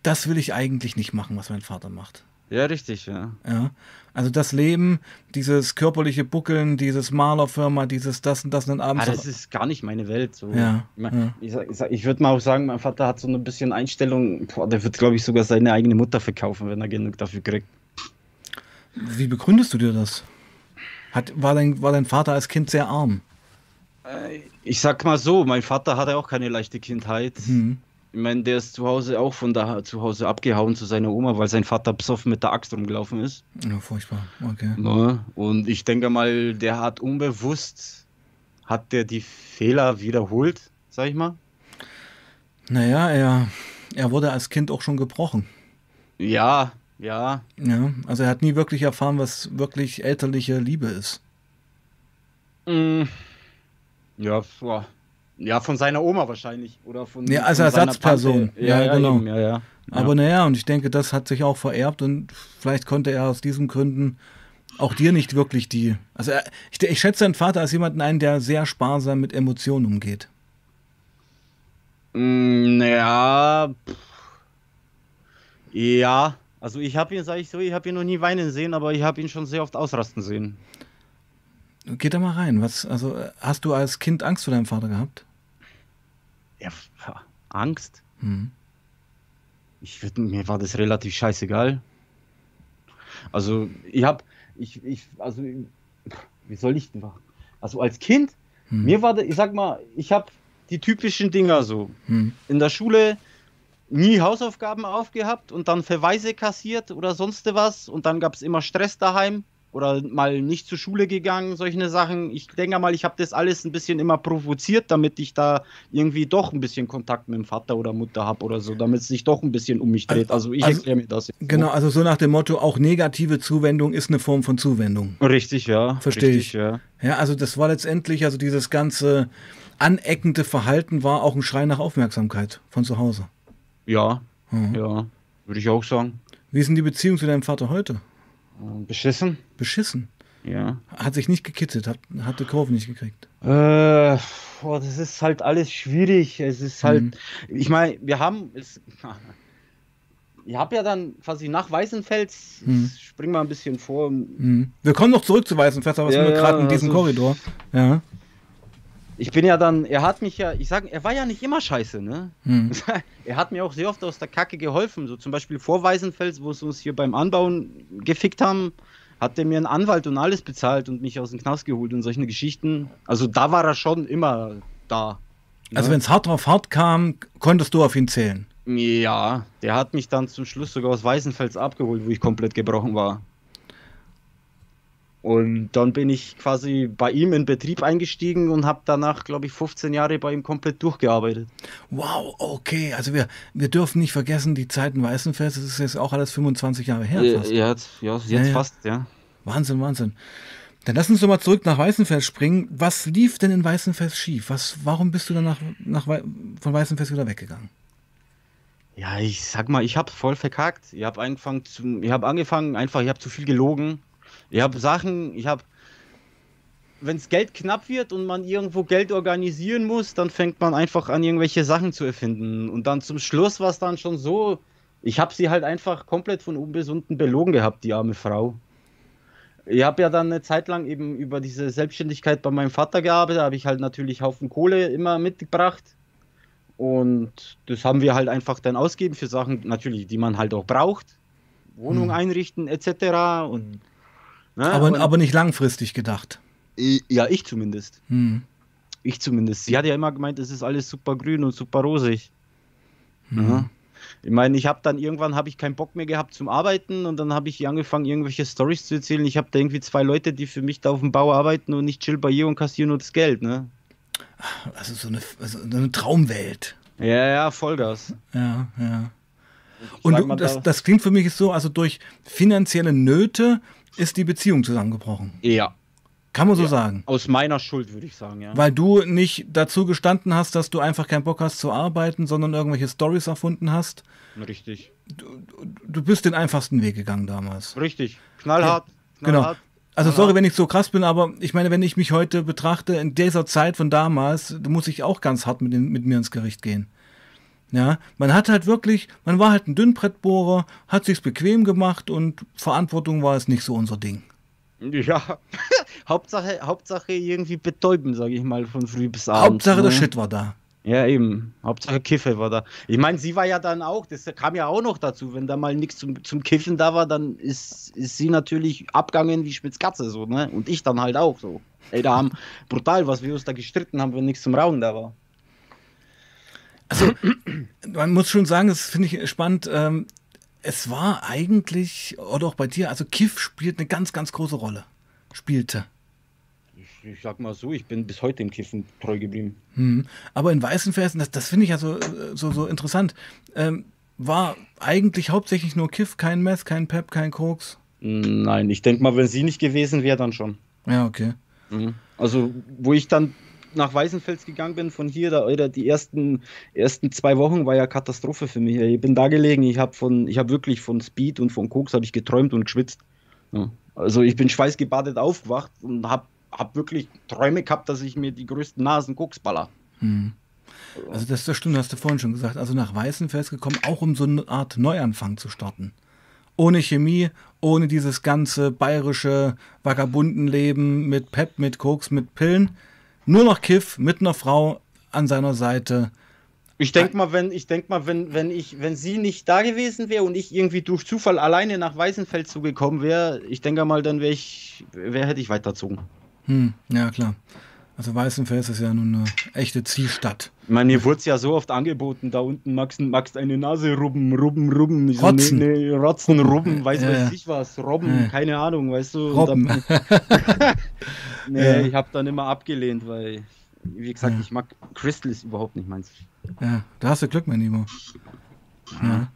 Speaker 1: das will ich eigentlich nicht machen, was mein Vater macht.
Speaker 2: Ja, richtig, ja.
Speaker 1: Ja. Also das Leben, dieses körperliche Buckeln, dieses Malerfirma, dieses das und das und abends.
Speaker 2: Ah, das ist gar nicht meine Welt. So.
Speaker 1: Ja,
Speaker 2: ich, mein, ja. ich, ich würde mal auch sagen, mein Vater hat so ein bisschen Einstellung, boah, der wird, glaube ich, sogar seine eigene Mutter verkaufen, wenn er genug dafür kriegt.
Speaker 1: Wie begründest du dir das? Hat, war, dein, war dein Vater als Kind sehr arm?
Speaker 2: Äh, ich sag mal so, mein Vater hatte auch keine leichte Kindheit. Mhm. Ich meine, der ist zu Hause auch von da zu Hause abgehauen zu seiner Oma, weil sein Vater besoffen mit der Axt rumgelaufen ist.
Speaker 1: Ja, furchtbar. Okay.
Speaker 2: Ne? Und ich denke mal, der hat unbewusst, hat der die Fehler wiederholt, sag ich mal.
Speaker 1: Naja, er, er wurde als Kind auch schon gebrochen.
Speaker 2: Ja, ja.
Speaker 1: Ja, also er hat nie wirklich erfahren, was wirklich elterliche Liebe ist.
Speaker 2: Mm. Ja, boah. Ja, von seiner Oma wahrscheinlich. Oder von,
Speaker 1: ja, als Ersatzperson.
Speaker 2: Ja, ja, genau. Eben, ja, ja.
Speaker 1: Aber naja, und ich denke, das hat sich auch vererbt und vielleicht konnte er aus diesen Gründen auch dir nicht wirklich die. Also er, ich, ich schätze deinen Vater als jemanden ein, der sehr sparsam mit Emotionen umgeht.
Speaker 2: Mm, ja. Ja. Also ich habe ihn, sage ich so, ich habe ihn noch nie weinen sehen, aber ich habe ihn schon sehr oft ausrasten sehen.
Speaker 1: Geh da mal rein. Was, also, hast du als Kind Angst vor deinem Vater gehabt?
Speaker 2: Ja, Angst? Hm. Ich, mir war das relativ scheißegal. Also, ich hab, ich, ich, also, wie soll ich denn machen? Also, als Kind, hm. mir war, das, ich sag mal, ich habe die typischen Dinger so. Hm. In der Schule nie Hausaufgaben aufgehabt und dann Verweise kassiert oder sonst was und dann gab es immer Stress daheim oder mal nicht zur Schule gegangen, solche Sachen. Ich denke mal, ich habe das alles ein bisschen immer provoziert, damit ich da irgendwie doch ein bisschen Kontakt mit dem Vater oder Mutter habe oder so, damit es sich doch ein bisschen um mich dreht. Also ich also, erkläre mir das. Jetzt
Speaker 1: genau, also so nach dem Motto, auch negative Zuwendung ist eine Form von Zuwendung.
Speaker 2: Richtig, ja.
Speaker 1: Verstehe ich. Ja. ja, also das war letztendlich, also dieses ganze aneckende Verhalten war auch ein Schrei nach Aufmerksamkeit von zu Hause.
Speaker 2: Ja, mhm. ja, würde ich auch sagen.
Speaker 1: Wie ist denn die Beziehung zu deinem Vater heute?
Speaker 2: Beschissen.
Speaker 1: Beschissen?
Speaker 2: Ja.
Speaker 1: Hat sich nicht gekittet, hat, hat die Kurve nicht gekriegt.
Speaker 2: Äh, boah, das ist halt alles schwierig. Es ist halt, mhm. ich meine, wir haben, es, ich habe ja dann quasi nach Weißenfels, mhm. spring mal ein bisschen vor.
Speaker 1: Mhm. Wir kommen noch zurück zu Weißenfels, aber ja, sind wir gerade in diesem also, Korridor. Ja
Speaker 2: ich bin ja dann, er hat mich ja, ich sage, er war ja nicht immer scheiße, ne? Hm. Er hat mir auch sehr oft aus der Kacke geholfen. So zum Beispiel vor Weißenfels, wo sie uns hier beim Anbauen gefickt haben, hat er mir einen Anwalt und alles bezahlt und mich aus dem Knast geholt und solche Geschichten. Also da war er schon immer da.
Speaker 1: Ne? Also wenn es hart drauf hart kam, konntest du auf ihn zählen.
Speaker 2: Ja, der hat mich dann zum Schluss sogar aus Weißenfels abgeholt, wo ich komplett gebrochen war. Und dann bin ich quasi bei ihm in Betrieb eingestiegen und habe danach, glaube ich, 15 Jahre bei ihm komplett durchgearbeitet.
Speaker 1: Wow, okay. Also wir, wir dürfen nicht vergessen, die Zeiten Weißenfels, das ist jetzt auch alles 25 Jahre her.
Speaker 2: Fast. Ja, jetzt, ja, jetzt ja, ja. fast, ja.
Speaker 1: Wahnsinn, Wahnsinn. Dann lass uns doch mal zurück nach Weißenfels springen. Was lief denn in Weißenfels schief? Was, warum bist du dann nach, nach, von Weißenfels wieder weggegangen?
Speaker 2: Ja, ich sag mal, ich habe voll verkackt. Ich habe angefangen, zu, ich habe angefangen, einfach, ich habe zu viel gelogen. Ich habe Sachen, ich habe, wenn es Geld knapp wird und man irgendwo Geld organisieren muss, dann fängt man einfach an, irgendwelche Sachen zu erfinden. Und dann zum Schluss war es dann schon so, ich habe sie halt einfach komplett von Unbesunden belogen gehabt, die arme Frau. Ich habe ja dann eine Zeit lang eben über diese Selbstständigkeit bei meinem Vater gearbeitet, da habe ich halt natürlich Haufen Kohle immer mitgebracht und das haben wir halt einfach dann ausgeben für Sachen, natürlich, die man halt auch braucht. Wohnung hm. einrichten, etc. Und,
Speaker 1: ne? aber, und, aber nicht langfristig gedacht.
Speaker 2: Ja, ich zumindest. Hm. Ich zumindest. Sie hat ja immer gemeint, es ist alles super grün und super rosig. Hm. Ja. Ich meine, ich habe dann irgendwann habe ich keinen Bock mehr gehabt zum Arbeiten und dann habe ich angefangen, irgendwelche Stories zu erzählen. Ich habe da irgendwie zwei Leute, die für mich da auf dem Bau arbeiten und nicht chill bei ihr und kassieren nur das Geld, ne?
Speaker 1: Also so eine, also eine Traumwelt.
Speaker 2: Ja, ja, Vollgas.
Speaker 1: Ja, ja. Und du, das, das klingt für mich so, also durch finanzielle Nöte ist die Beziehung zusammengebrochen.
Speaker 2: Ja.
Speaker 1: Kann man so ja, sagen.
Speaker 2: Aus meiner Schuld, würde ich sagen, ja.
Speaker 1: Weil du nicht dazu gestanden hast, dass du einfach keinen Bock hast zu arbeiten, sondern irgendwelche Stories erfunden hast.
Speaker 2: Richtig.
Speaker 1: Du, du bist den einfachsten Weg gegangen damals.
Speaker 2: Richtig. Knallhart.
Speaker 1: Ja. Knallhart. Genau. Also sorry, wenn ich so krass bin, aber ich meine, wenn ich mich heute betrachte, in dieser Zeit von damals, da muss ich auch ganz hart mit, den, mit mir ins Gericht gehen. Ja, man hat halt wirklich, man war halt ein Dünnbrettbohrer, hat sich's bequem gemacht und Verantwortung war es nicht so unser Ding.
Speaker 2: Ja, Hauptsache, Hauptsache irgendwie betäuben, sage ich mal, von früh bis abends.
Speaker 1: Hauptsache ne? der Shit war da.
Speaker 2: Ja, eben. Hauptsache Kiffe war da. Ich meine, sie war ja dann auch, das kam ja auch noch dazu, wenn da mal nichts zum, zum Kiffen da war, dann ist, ist sie natürlich abgangen wie Spitzkatze, so, ne? Und ich dann halt auch so. Ey, da haben brutal, was wir uns da gestritten haben, wenn nichts zum Rauchen da war.
Speaker 1: Also, man muss schon sagen, das finde ich spannend. Ähm, es war eigentlich, oder auch bei dir, also Kiff spielt eine ganz, ganz große Rolle. Spielte
Speaker 2: ich sag mal so, ich bin bis heute im Kiffen treu geblieben.
Speaker 1: Hm. Aber in Weißenfelsen, das, das finde ich ja so, so, so interessant, ähm, war eigentlich hauptsächlich nur Kiff, kein Meth, kein Pep, kein Koks?
Speaker 2: Nein, ich denke mal, wenn sie nicht gewesen wäre, dann schon.
Speaker 1: Ja, okay.
Speaker 2: Mhm. Also, wo ich dann nach Weißenfels gegangen bin, von hier, da, oder die ersten, ersten zwei Wochen war ja Katastrophe für mich. Ich bin da gelegen, ich habe von, wirklich von Speed und von Koks habe ich geträumt und geschwitzt. Ja. Also ich bin schweißgebadet aufgewacht und habe habe wirklich Träume gehabt, dass ich mir die größten Nasen Koks baller. Hm.
Speaker 1: Also das, das stimmt, hast du vorhin schon gesagt. Also nach Weißenfels gekommen, auch um so eine Art Neuanfang zu starten. Ohne Chemie, ohne dieses ganze bayerische Vagabundenleben mit Pep, mit Koks, mit Pillen. Nur noch Kiff mit einer Frau an seiner Seite.
Speaker 2: Ich denke mal, wenn ich denk mal, wenn, wenn ich, wenn sie nicht da gewesen wäre und ich irgendwie durch Zufall alleine nach Weißenfels zugekommen wäre, ich denke mal, dann wäre ich, wär, hätte ich weiterzogen.
Speaker 1: Hm, ja, klar. Also Weißenfels ist ja nun eine echte Zielstadt.
Speaker 2: Ich meine, hier wurde es ja so oft angeboten, da unten magst du eine Nase rubben, rubben, rubben.
Speaker 1: Rotzen.
Speaker 2: Ne, ne, Rotzen, rubben, weiß ja, weiß ich was, robben, ja. keine Ahnung, weißt du.
Speaker 1: Robben.
Speaker 2: nee, ja. ich habe dann immer abgelehnt, weil, wie gesagt, ich mag Crystal ist überhaupt nicht meins.
Speaker 1: Ja, da hast du Glück, mein Lieber. Ja.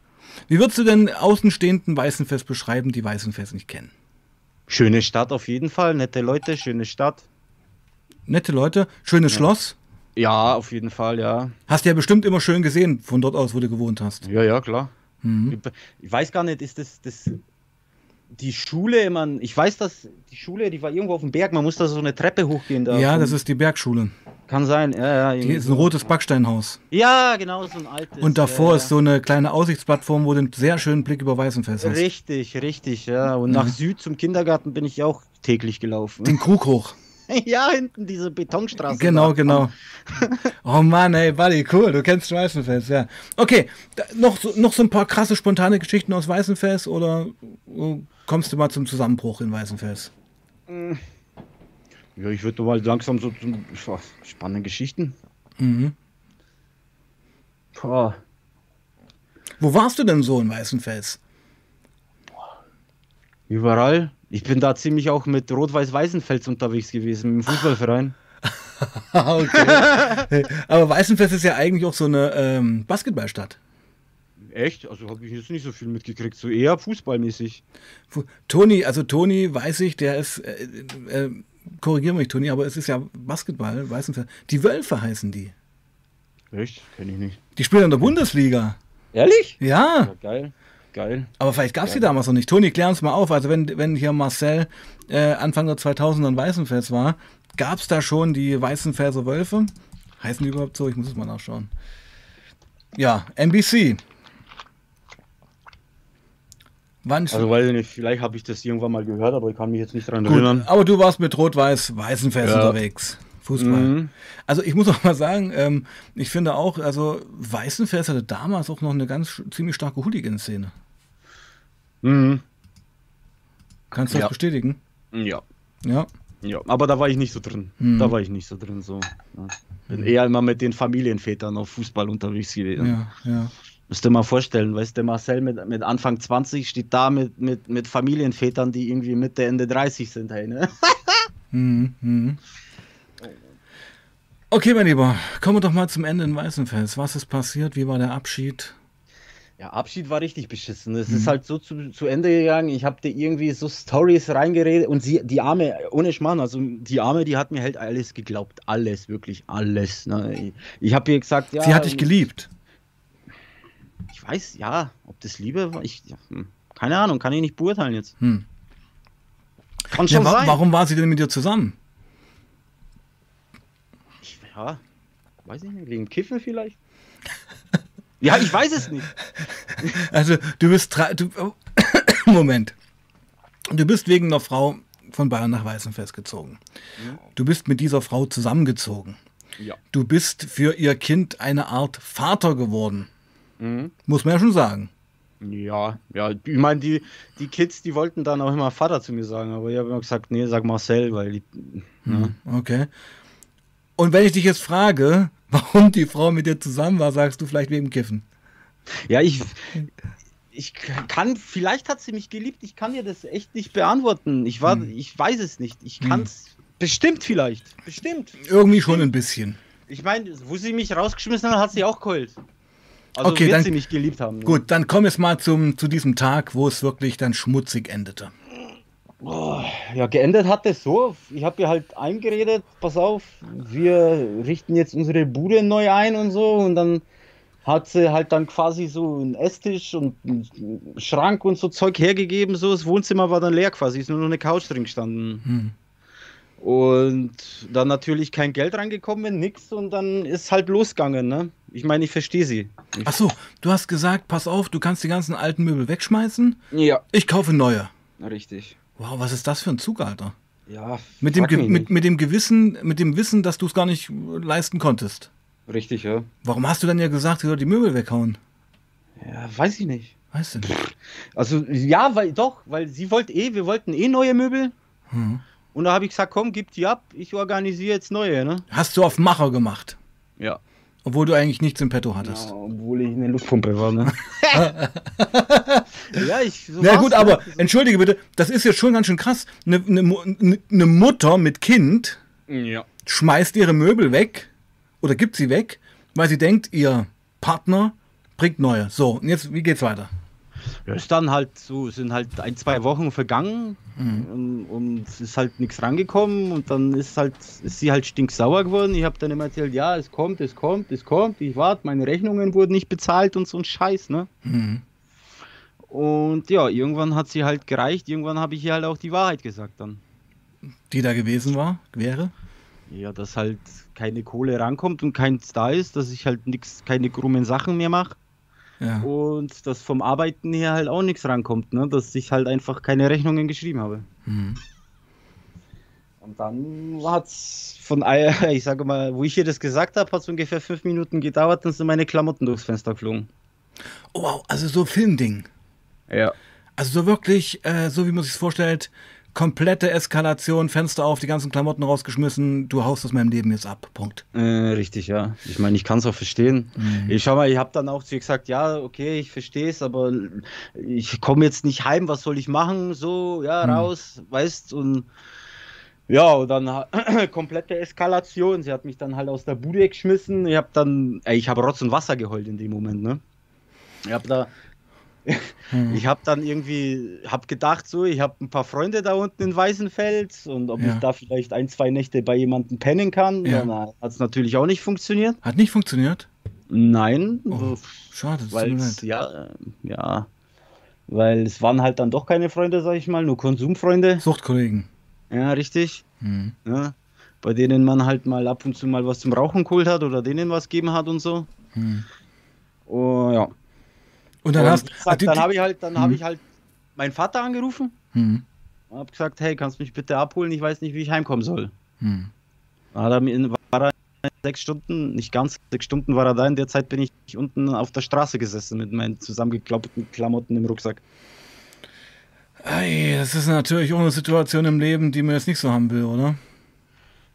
Speaker 1: Wie würdest du denn Außenstehenden Weißenfest beschreiben, die Weißenfest nicht kennen?
Speaker 2: Schöne Stadt auf jeden Fall, nette Leute, schöne Stadt.
Speaker 1: Nette Leute, schönes ja. Schloss.
Speaker 2: Ja, auf jeden Fall, ja.
Speaker 1: Hast du ja bestimmt immer schön gesehen von dort aus, wo du gewohnt hast.
Speaker 2: Ja, ja, klar. Mhm. Ich weiß gar nicht, ist das, das die Schule, man, ich weiß, dass die Schule, die war irgendwo auf dem Berg, man muss da so eine Treppe hochgehen. Da
Speaker 1: ja, das ist die Bergschule.
Speaker 2: Kann sein, ja, ja.
Speaker 1: Die ist ein rotes Backsteinhaus.
Speaker 2: Ja, genau, so ein altes.
Speaker 1: Und davor ja, ist so eine kleine Aussichtsplattform, wo du einen sehr schönen Blick über Weißenfels hast.
Speaker 2: Richtig, richtig, ja. Und nach Süd zum Kindergarten bin ich auch täglich gelaufen.
Speaker 1: Den Krug hoch.
Speaker 2: ja, hinten diese Betonstraße.
Speaker 1: Genau, da. genau. oh Mann, ey, Buddy, cool, du kennst Weißenfels, ja. Okay, da, noch, so, noch so ein paar krasse, spontane Geschichten aus Weißenfels oder uh, kommst du mal zum Zusammenbruch in Weißenfels?
Speaker 2: Ja, ich würde mal langsam so zum spannende Geschichten. Mhm.
Speaker 1: Boah. Wo warst du denn so in Weißenfels?
Speaker 2: Überall. Ich bin da ziemlich auch mit Rot-Weiß-Weißenfels unterwegs gewesen, im Fußballverein.
Speaker 1: okay. Aber Weißenfels ist ja eigentlich auch so eine ähm, Basketballstadt.
Speaker 2: Echt? Also habe ich jetzt nicht so viel mitgekriegt, so eher fußballmäßig.
Speaker 1: Toni, also Toni weiß ich, der ist äh, äh, korrigiere mich, Toni, aber es ist ja Basketball, Weißenfels. Die Wölfe heißen die.
Speaker 2: Echt? Kenne ich nicht.
Speaker 1: Die spielen in der Bundesliga.
Speaker 2: Ehrlich?
Speaker 1: Ja.
Speaker 2: ja geil. Geil.
Speaker 1: Aber vielleicht gab es die damals noch nicht. Toni, klär uns mal auf. Also wenn, wenn hier Marcel äh, Anfang der 2000er in Weißenfels war, gab es da schon die Weißenfelser Wölfe? Heißen die überhaupt so? Ich muss es mal nachschauen. Ja, NBC.
Speaker 2: Wann also weiß ich nicht, vielleicht habe ich das irgendwann mal gehört, aber ich kann mich jetzt nicht daran
Speaker 1: Gut,
Speaker 2: erinnern.
Speaker 1: Aber du warst mit Rot-Weiß Weißenfels ja. unterwegs. Fußball. Mhm. Also ich muss auch mal sagen, ähm, ich finde auch, also Weißenfels hatte damals auch noch eine ganz ziemlich starke Hooligan-Szene.
Speaker 2: Mhm.
Speaker 1: Kannst du ja. das bestätigen?
Speaker 2: Ja.
Speaker 1: Ja.
Speaker 2: Ja, aber da war ich nicht so drin. Mhm. Da war ich nicht so drin. So. Ja. Bin eher immer mit den Familienvätern auf Fußball unterwegs gewesen.
Speaker 1: Ja, ja.
Speaker 2: Musst du dir mal vorstellen, weißt du, Marcel mit, mit Anfang 20 steht da mit, mit, mit Familienvätern, die irgendwie Mitte, Ende 30 sind, hey, ne?
Speaker 1: mhm, mhm. Okay, mein Lieber, kommen wir doch mal zum Ende in Weißenfels. Was ist passiert? Wie war der Abschied?
Speaker 2: Ja, Abschied war richtig beschissen. Es mhm. ist halt so zu, zu Ende gegangen. Ich habe dir irgendwie so Stories reingeredet und sie, die Arme, ohne Schmarrn, also die Arme, die hat mir halt alles geglaubt. Alles, wirklich alles. Ne? Ich, habe ihr gesagt, ja.
Speaker 1: Sie hat dich geliebt.
Speaker 2: Ich weiß, ja, ob das Liebe war. Ich, ja, hm, keine Ahnung, kann ich nicht beurteilen jetzt. Hm.
Speaker 1: Kann schon ja, wa sein. Warum war sie denn mit dir zusammen?
Speaker 2: Ja, weiß ich nicht, wegen Kiffen vielleicht. Ja, ich weiß es nicht.
Speaker 1: Also, du bist. Du, oh, Moment. Du bist wegen einer Frau von Bayern nach Weißenfels gezogen. Mhm. Du bist mit dieser Frau zusammengezogen.
Speaker 2: Ja.
Speaker 1: Du bist für ihr Kind eine Art Vater geworden. Mhm. Muss man ja schon sagen.
Speaker 2: Ja, ja, ich meine, die, die Kids, die wollten dann auch immer Vater zu mir sagen, aber ich habe immer gesagt, nee, sag Marcel, weil die,
Speaker 1: mhm. Okay. Und wenn ich dich jetzt frage, warum die Frau mit dir zusammen war, sagst du vielleicht wegen Kiffen.
Speaker 2: Ja, ich, ich kann, vielleicht hat sie mich geliebt, ich kann dir das echt nicht beantworten. Ich war, hm. ich weiß es nicht. Ich kann es hm. bestimmt vielleicht. Bestimmt.
Speaker 1: Irgendwie schon ein bisschen.
Speaker 2: Ich meine, wo sie mich rausgeschmissen hat, hat sie auch geheult. Also okay, wird dann, sie mich geliebt haben.
Speaker 1: Gut, dann komm jetzt mal zum, zu diesem Tag, wo es wirklich dann schmutzig endete.
Speaker 2: Oh, ja, geendet hat es so. Ich habe ihr halt eingeredet, pass auf, wir richten jetzt unsere Bude neu ein und so. Und dann hat sie halt dann quasi so einen Esstisch und einen Schrank und so Zeug hergegeben. So, das Wohnzimmer war dann leer quasi, ist nur noch eine Couch drin gestanden. Hm. Und dann natürlich kein Geld reingekommen, nix und dann ist halt losgegangen, ne? Ich meine, ich verstehe sie.
Speaker 1: Ich Ach so, du hast gesagt, pass auf, du kannst die ganzen alten Möbel wegschmeißen.
Speaker 2: Ja.
Speaker 1: Ich kaufe neue.
Speaker 2: Richtig.
Speaker 1: Wow, was ist das für ein Zug, Alter?
Speaker 2: Ja.
Speaker 1: Mit dem, mit, mit dem Gewissen, mit dem Wissen, dass du es gar nicht leisten konntest.
Speaker 2: Richtig, ja.
Speaker 1: Warum hast du dann ja gesagt, sie soll die Möbel weghauen?
Speaker 2: Ja, weiß ich nicht.
Speaker 1: Weißt du nicht?
Speaker 2: Also, ja, weil doch, weil sie wollte eh, wir wollten eh neue Möbel. Hm. Und da habe ich gesagt, komm, gib die ab, ich organisiere jetzt neue, ne?
Speaker 1: Hast du auf Macher gemacht?
Speaker 2: Ja.
Speaker 1: Obwohl du eigentlich nichts im Petto hattest.
Speaker 2: Ja, obwohl ich eine Luftpumpe war, ne?
Speaker 1: ja, ich. So Na gut, aber so. entschuldige bitte, das ist jetzt schon ganz schön krass. Eine, eine, eine Mutter mit Kind
Speaker 2: ja.
Speaker 1: schmeißt ihre Möbel weg oder gibt sie weg, weil sie denkt, ihr Partner bringt neue. So, und jetzt, wie geht's weiter?
Speaker 2: Ja, ist dann halt so, sind halt ein, zwei Wochen vergangen mhm. und, und, es ist halt nichts rangekommen und dann ist halt, ist sie halt stinksauer geworden. Ich habe dann immer erzählt, ja, es kommt, es kommt, es kommt, ich warte, meine Rechnungen wurden nicht bezahlt und so ein Scheiß, ne? Mhm. Und ja, irgendwann hat sie halt gereicht, irgendwann habe ich ihr halt auch die Wahrheit gesagt dann.
Speaker 1: Die da gewesen war, wäre?
Speaker 2: Ja, dass halt keine Kohle rankommt und keins da ist, dass ich halt nix, keine krummen Sachen mehr mache. Ja. Und dass vom Arbeiten her halt auch nichts rankommt, ne? dass ich halt einfach keine Rechnungen geschrieben habe. Mhm. Und dann hat es von, ich sage mal, wo ich ihr das gesagt habe, hat es ungefähr fünf Minuten gedauert, dann sind meine Klamotten durchs Fenster geflogen.
Speaker 1: Oh, wow, also so Filmding.
Speaker 2: Ja.
Speaker 1: Also so wirklich, äh, so wie man sich vorstellt, komplette Eskalation, Fenster auf, die ganzen Klamotten rausgeschmissen, du haust aus meinem Leben jetzt ab. Punkt.
Speaker 2: Äh, richtig, ja. Ich meine, ich kann es auch verstehen. Mhm. Ich schau mal, ich habe dann auch zu ihr gesagt, ja, okay, ich verstehe es, aber ich komme jetzt nicht heim, was soll ich machen? So, ja, mhm. raus, weißt und ja, und dann komplette Eskalation. Sie hat mich dann halt aus der Bude geschmissen. Ich habe dann, ey, ich habe Rotz und Wasser geheult in dem Moment, ne? Ich habe da hm. Ich habe dann irgendwie, habe gedacht, so, ich habe ein paar Freunde da unten in Weißenfels und ob ja. ich da vielleicht ein, zwei Nächte bei jemandem pennen kann. Ja. Hat es natürlich auch nicht funktioniert.
Speaker 1: Hat nicht funktioniert?
Speaker 2: Nein,
Speaker 1: Oh, schade,
Speaker 2: weil ja, äh, ja, weil es waren halt dann doch keine Freunde, sag ich mal, nur Konsumfreunde.
Speaker 1: Suchtkollegen.
Speaker 2: Ja, richtig.
Speaker 1: Hm.
Speaker 2: Ja, bei denen man halt mal ab und zu mal was zum Rauchen geholt hat oder denen was gegeben hat und so.
Speaker 1: Hm.
Speaker 2: Oh, ja.
Speaker 1: Und dann
Speaker 2: Und
Speaker 1: hast
Speaker 2: wie gesagt,
Speaker 1: die-
Speaker 2: dann
Speaker 1: die-
Speaker 2: habe ich halt, dann
Speaker 1: Mhm.
Speaker 2: habe ich halt meinen Vater angerufen
Speaker 1: Hm.
Speaker 2: und habe gesagt, hey, kannst du mich bitte abholen? Ich weiß nicht, wie ich heimkommen soll.
Speaker 1: Hm.
Speaker 2: Dann er war er sechs Stunden, nicht ganz sechs Stunden war er da. In der Zeit bin ich unten auf der Straße gesessen mit meinen zusammengeklappten Klamotten im Rucksack.
Speaker 1: Ei, das ist natürlich auch eine Situation im Leben, die man jetzt nicht so haben will, oder?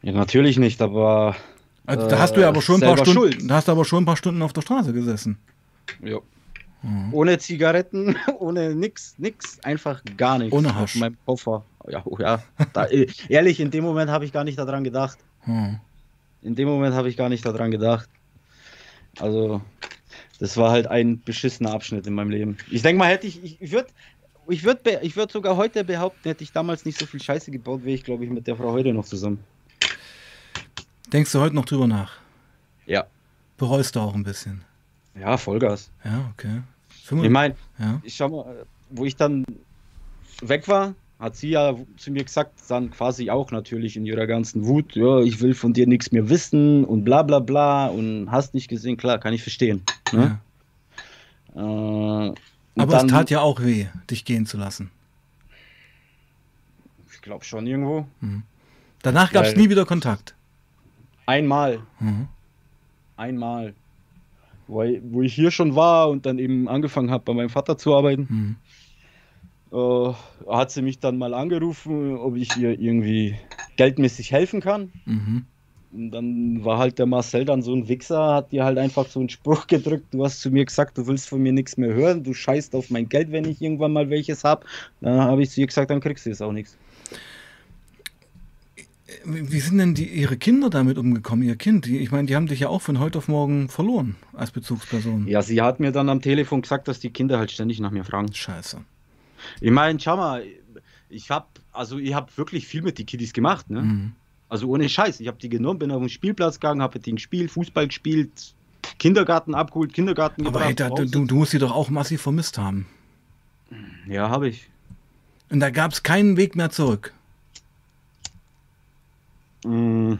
Speaker 2: Ja, natürlich nicht, aber
Speaker 1: Also, da
Speaker 2: Äh,
Speaker 1: hast du ja aber schon ein paar Stunden,
Speaker 2: schuld.
Speaker 1: da hast du aber schon ein paar Stunden auf der Straße gesessen.
Speaker 2: ja.
Speaker 1: Mhm.
Speaker 2: ohne Zigaretten, ohne nix, nix, einfach gar nichts.
Speaker 1: Ohne
Speaker 2: Auf
Speaker 1: Hasch.
Speaker 2: meinem Koffer. Ja, oh ja. Da, äh, ehrlich, in dem Moment habe ich gar nicht daran gedacht.
Speaker 1: Hm.
Speaker 2: In dem Moment habe ich gar nicht daran gedacht. Also, das war halt ein beschissener Abschnitt in meinem Leben. Ich denke mal, hätte ich, ich, ich würde ich würd, ich würd sogar heute behaupten, hätte ich damals nicht so viel Scheiße gebaut, wäre ich, glaube ich, mit der Frau heute noch zusammen.
Speaker 1: Denkst du heute noch drüber nach?
Speaker 2: Ja.
Speaker 1: Bereust du auch ein bisschen?
Speaker 2: Ja, Vollgas.
Speaker 1: Ja, okay.
Speaker 2: Ich
Speaker 1: 25
Speaker 2: meine,
Speaker 1: ja.
Speaker 2: ich schau mal, wo ich dann weg war, hat sie ja zu mir gesagt, dann quasi auch natürlich in ihrer ganzen Wut, ja, ich will von dir nichts mehr wissen und bla bla bla und hast nicht gesehen, klar, kann ich verstehen. Ne?
Speaker 1: ja.
Speaker 2: Äh,
Speaker 1: Aber
Speaker 2: dann,
Speaker 1: es tat ja auch weh, dich gehen zu lassen.
Speaker 2: ich glaube schon irgendwo,
Speaker 1: Danach gab es nie wieder Kontakt.
Speaker 2: einmal,
Speaker 1: Mhm.
Speaker 2: einmal, wo ich, wo ich hier schon war und dann eben angefangen habe, bei meinem Vater zu arbeiten,
Speaker 1: Mhm.
Speaker 2: äh, hat sie mich dann mal angerufen, ob ich ihr irgendwie geldmäßig helfen kann.
Speaker 1: Mhm.
Speaker 2: Und dann war halt der Marcel dann so ein Wichser, hat dir halt einfach so einen Spruch gedrückt. Du hast zu mir gesagt, du willst von mir nichts mehr hören, du scheißt auf mein Geld, wenn ich irgendwann mal welches hab. Dann habe ich zu ihr gesagt, dann kriegst du jetzt auch nichts.
Speaker 1: Wie sind denn die, ihre Kinder damit umgekommen, ihr Kind? Die, ich meine, die haben dich ja auch von heute auf morgen verloren als Bezugsperson.
Speaker 2: Ja, sie hat mir dann am Telefon gesagt, dass die Kinder halt ständig nach mir fragen.
Speaker 1: Scheiße.
Speaker 2: Ich meine, schau mal, ich hab, also ich hab wirklich viel mit den Kiddies gemacht, ne?
Speaker 1: Mhm.
Speaker 2: Also ohne Scheiß. Ich habe die genommen, bin auf den Spielplatz gegangen, habe mit denen gespielt, Fußball gespielt, Kindergarten abgeholt, Kindergarten
Speaker 1: Aber
Speaker 2: gebracht,
Speaker 1: ey, da,
Speaker 2: zu
Speaker 1: du,
Speaker 2: Hause.
Speaker 1: du du musst sie doch auch massiv vermisst haben.
Speaker 2: Ja, habe ich.
Speaker 1: Und da gab es keinen Weg mehr zurück.
Speaker 2: Mm.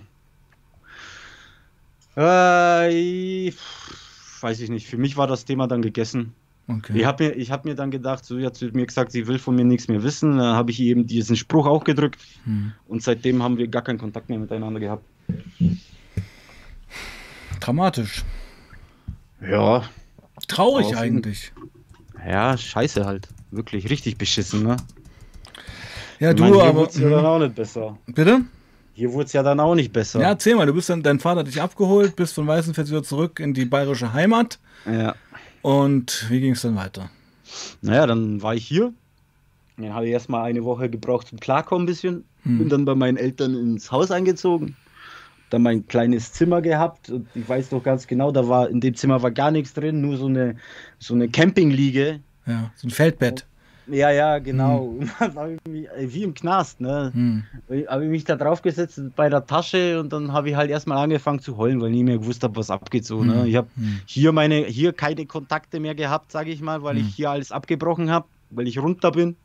Speaker 2: Äh, weiß ich nicht. Für mich war das Thema dann gegessen.
Speaker 1: Okay.
Speaker 2: Ich habe mir, ich hab mir dann gedacht, so, sie hat mir gesagt, sie will von mir nichts mehr wissen. Dann habe ich eben diesen Spruch auch gedrückt.
Speaker 1: Hm.
Speaker 2: Und seitdem haben wir gar keinen Kontakt mehr miteinander gehabt.
Speaker 1: Dramatisch.
Speaker 2: Ja.
Speaker 1: Traurig
Speaker 2: Draußen.
Speaker 1: eigentlich.
Speaker 2: Ja, scheiße halt. Wirklich richtig beschissen, ne?
Speaker 1: Ja,
Speaker 2: Ich
Speaker 1: du,
Speaker 2: meine,
Speaker 1: aber.
Speaker 2: ja dann
Speaker 1: Mhm.
Speaker 2: auch nicht besser.
Speaker 1: Bitte?
Speaker 2: Hier wurde es ja dann auch nicht besser.
Speaker 1: Ja, erzähl mal, du bist dann, dein Vater hat dich abgeholt, bist von Weißenfels wieder zurück in die bayerische Heimat.
Speaker 2: ja.
Speaker 1: Und wie ging es dann weiter?
Speaker 2: Naja, dann war ich hier. Dann habe ich erstmal eine Woche gebraucht zum Klarkommen ein bisschen.
Speaker 1: Hm.
Speaker 2: Bin dann bei meinen Eltern ins Haus eingezogen. Dann mein kleines Zimmer gehabt. Und ich weiß noch ganz genau, da war in dem Zimmer war gar nichts drin, nur so eine, so eine Campingliege.
Speaker 1: Ja, so ein Feldbett.
Speaker 2: Ja, ja, genau. Mich, äh, wie im Knast, ne?
Speaker 1: Hm.
Speaker 2: Habe ich mich da drauf gesetzt bei der Tasche und dann habe ich halt erstmal angefangen zu heulen, weil ich nicht mehr gewusst habe, was abgeht so. Ne?
Speaker 1: Hm.
Speaker 2: Ich habe
Speaker 1: Hm.
Speaker 2: hier meine, hier keine Kontakte mehr gehabt, sage ich mal, weil
Speaker 1: Hm.
Speaker 2: ich hier alles abgebrochen habe, weil ich runter bin.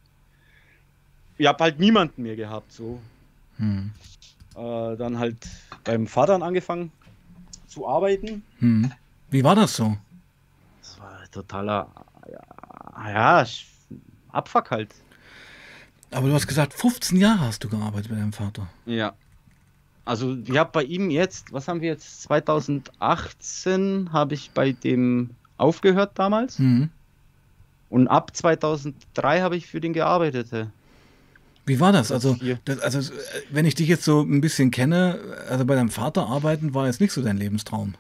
Speaker 2: Ich habe halt niemanden mehr gehabt, so.
Speaker 1: Hm.
Speaker 2: Äh, dann halt beim Vater angefangen zu arbeiten.
Speaker 1: Hm. Wie war das so?
Speaker 2: Das war totaler, ja, ja Abfuck halt.
Speaker 1: Aber du hast gesagt, 15 Jahre hast du gearbeitet bei deinem Vater.
Speaker 2: Ja. Also ich habe bei ihm jetzt, was haben wir jetzt, 2018 habe ich bei dem aufgehört damals
Speaker 1: Hm.
Speaker 2: und ab 2003 habe ich für den gearbeitet.
Speaker 1: Wie war das? Also, das, also, äh, wenn ich dich jetzt so ein bisschen kenne, also bei deinem Vater arbeiten war jetzt nicht so dein Lebenstraum.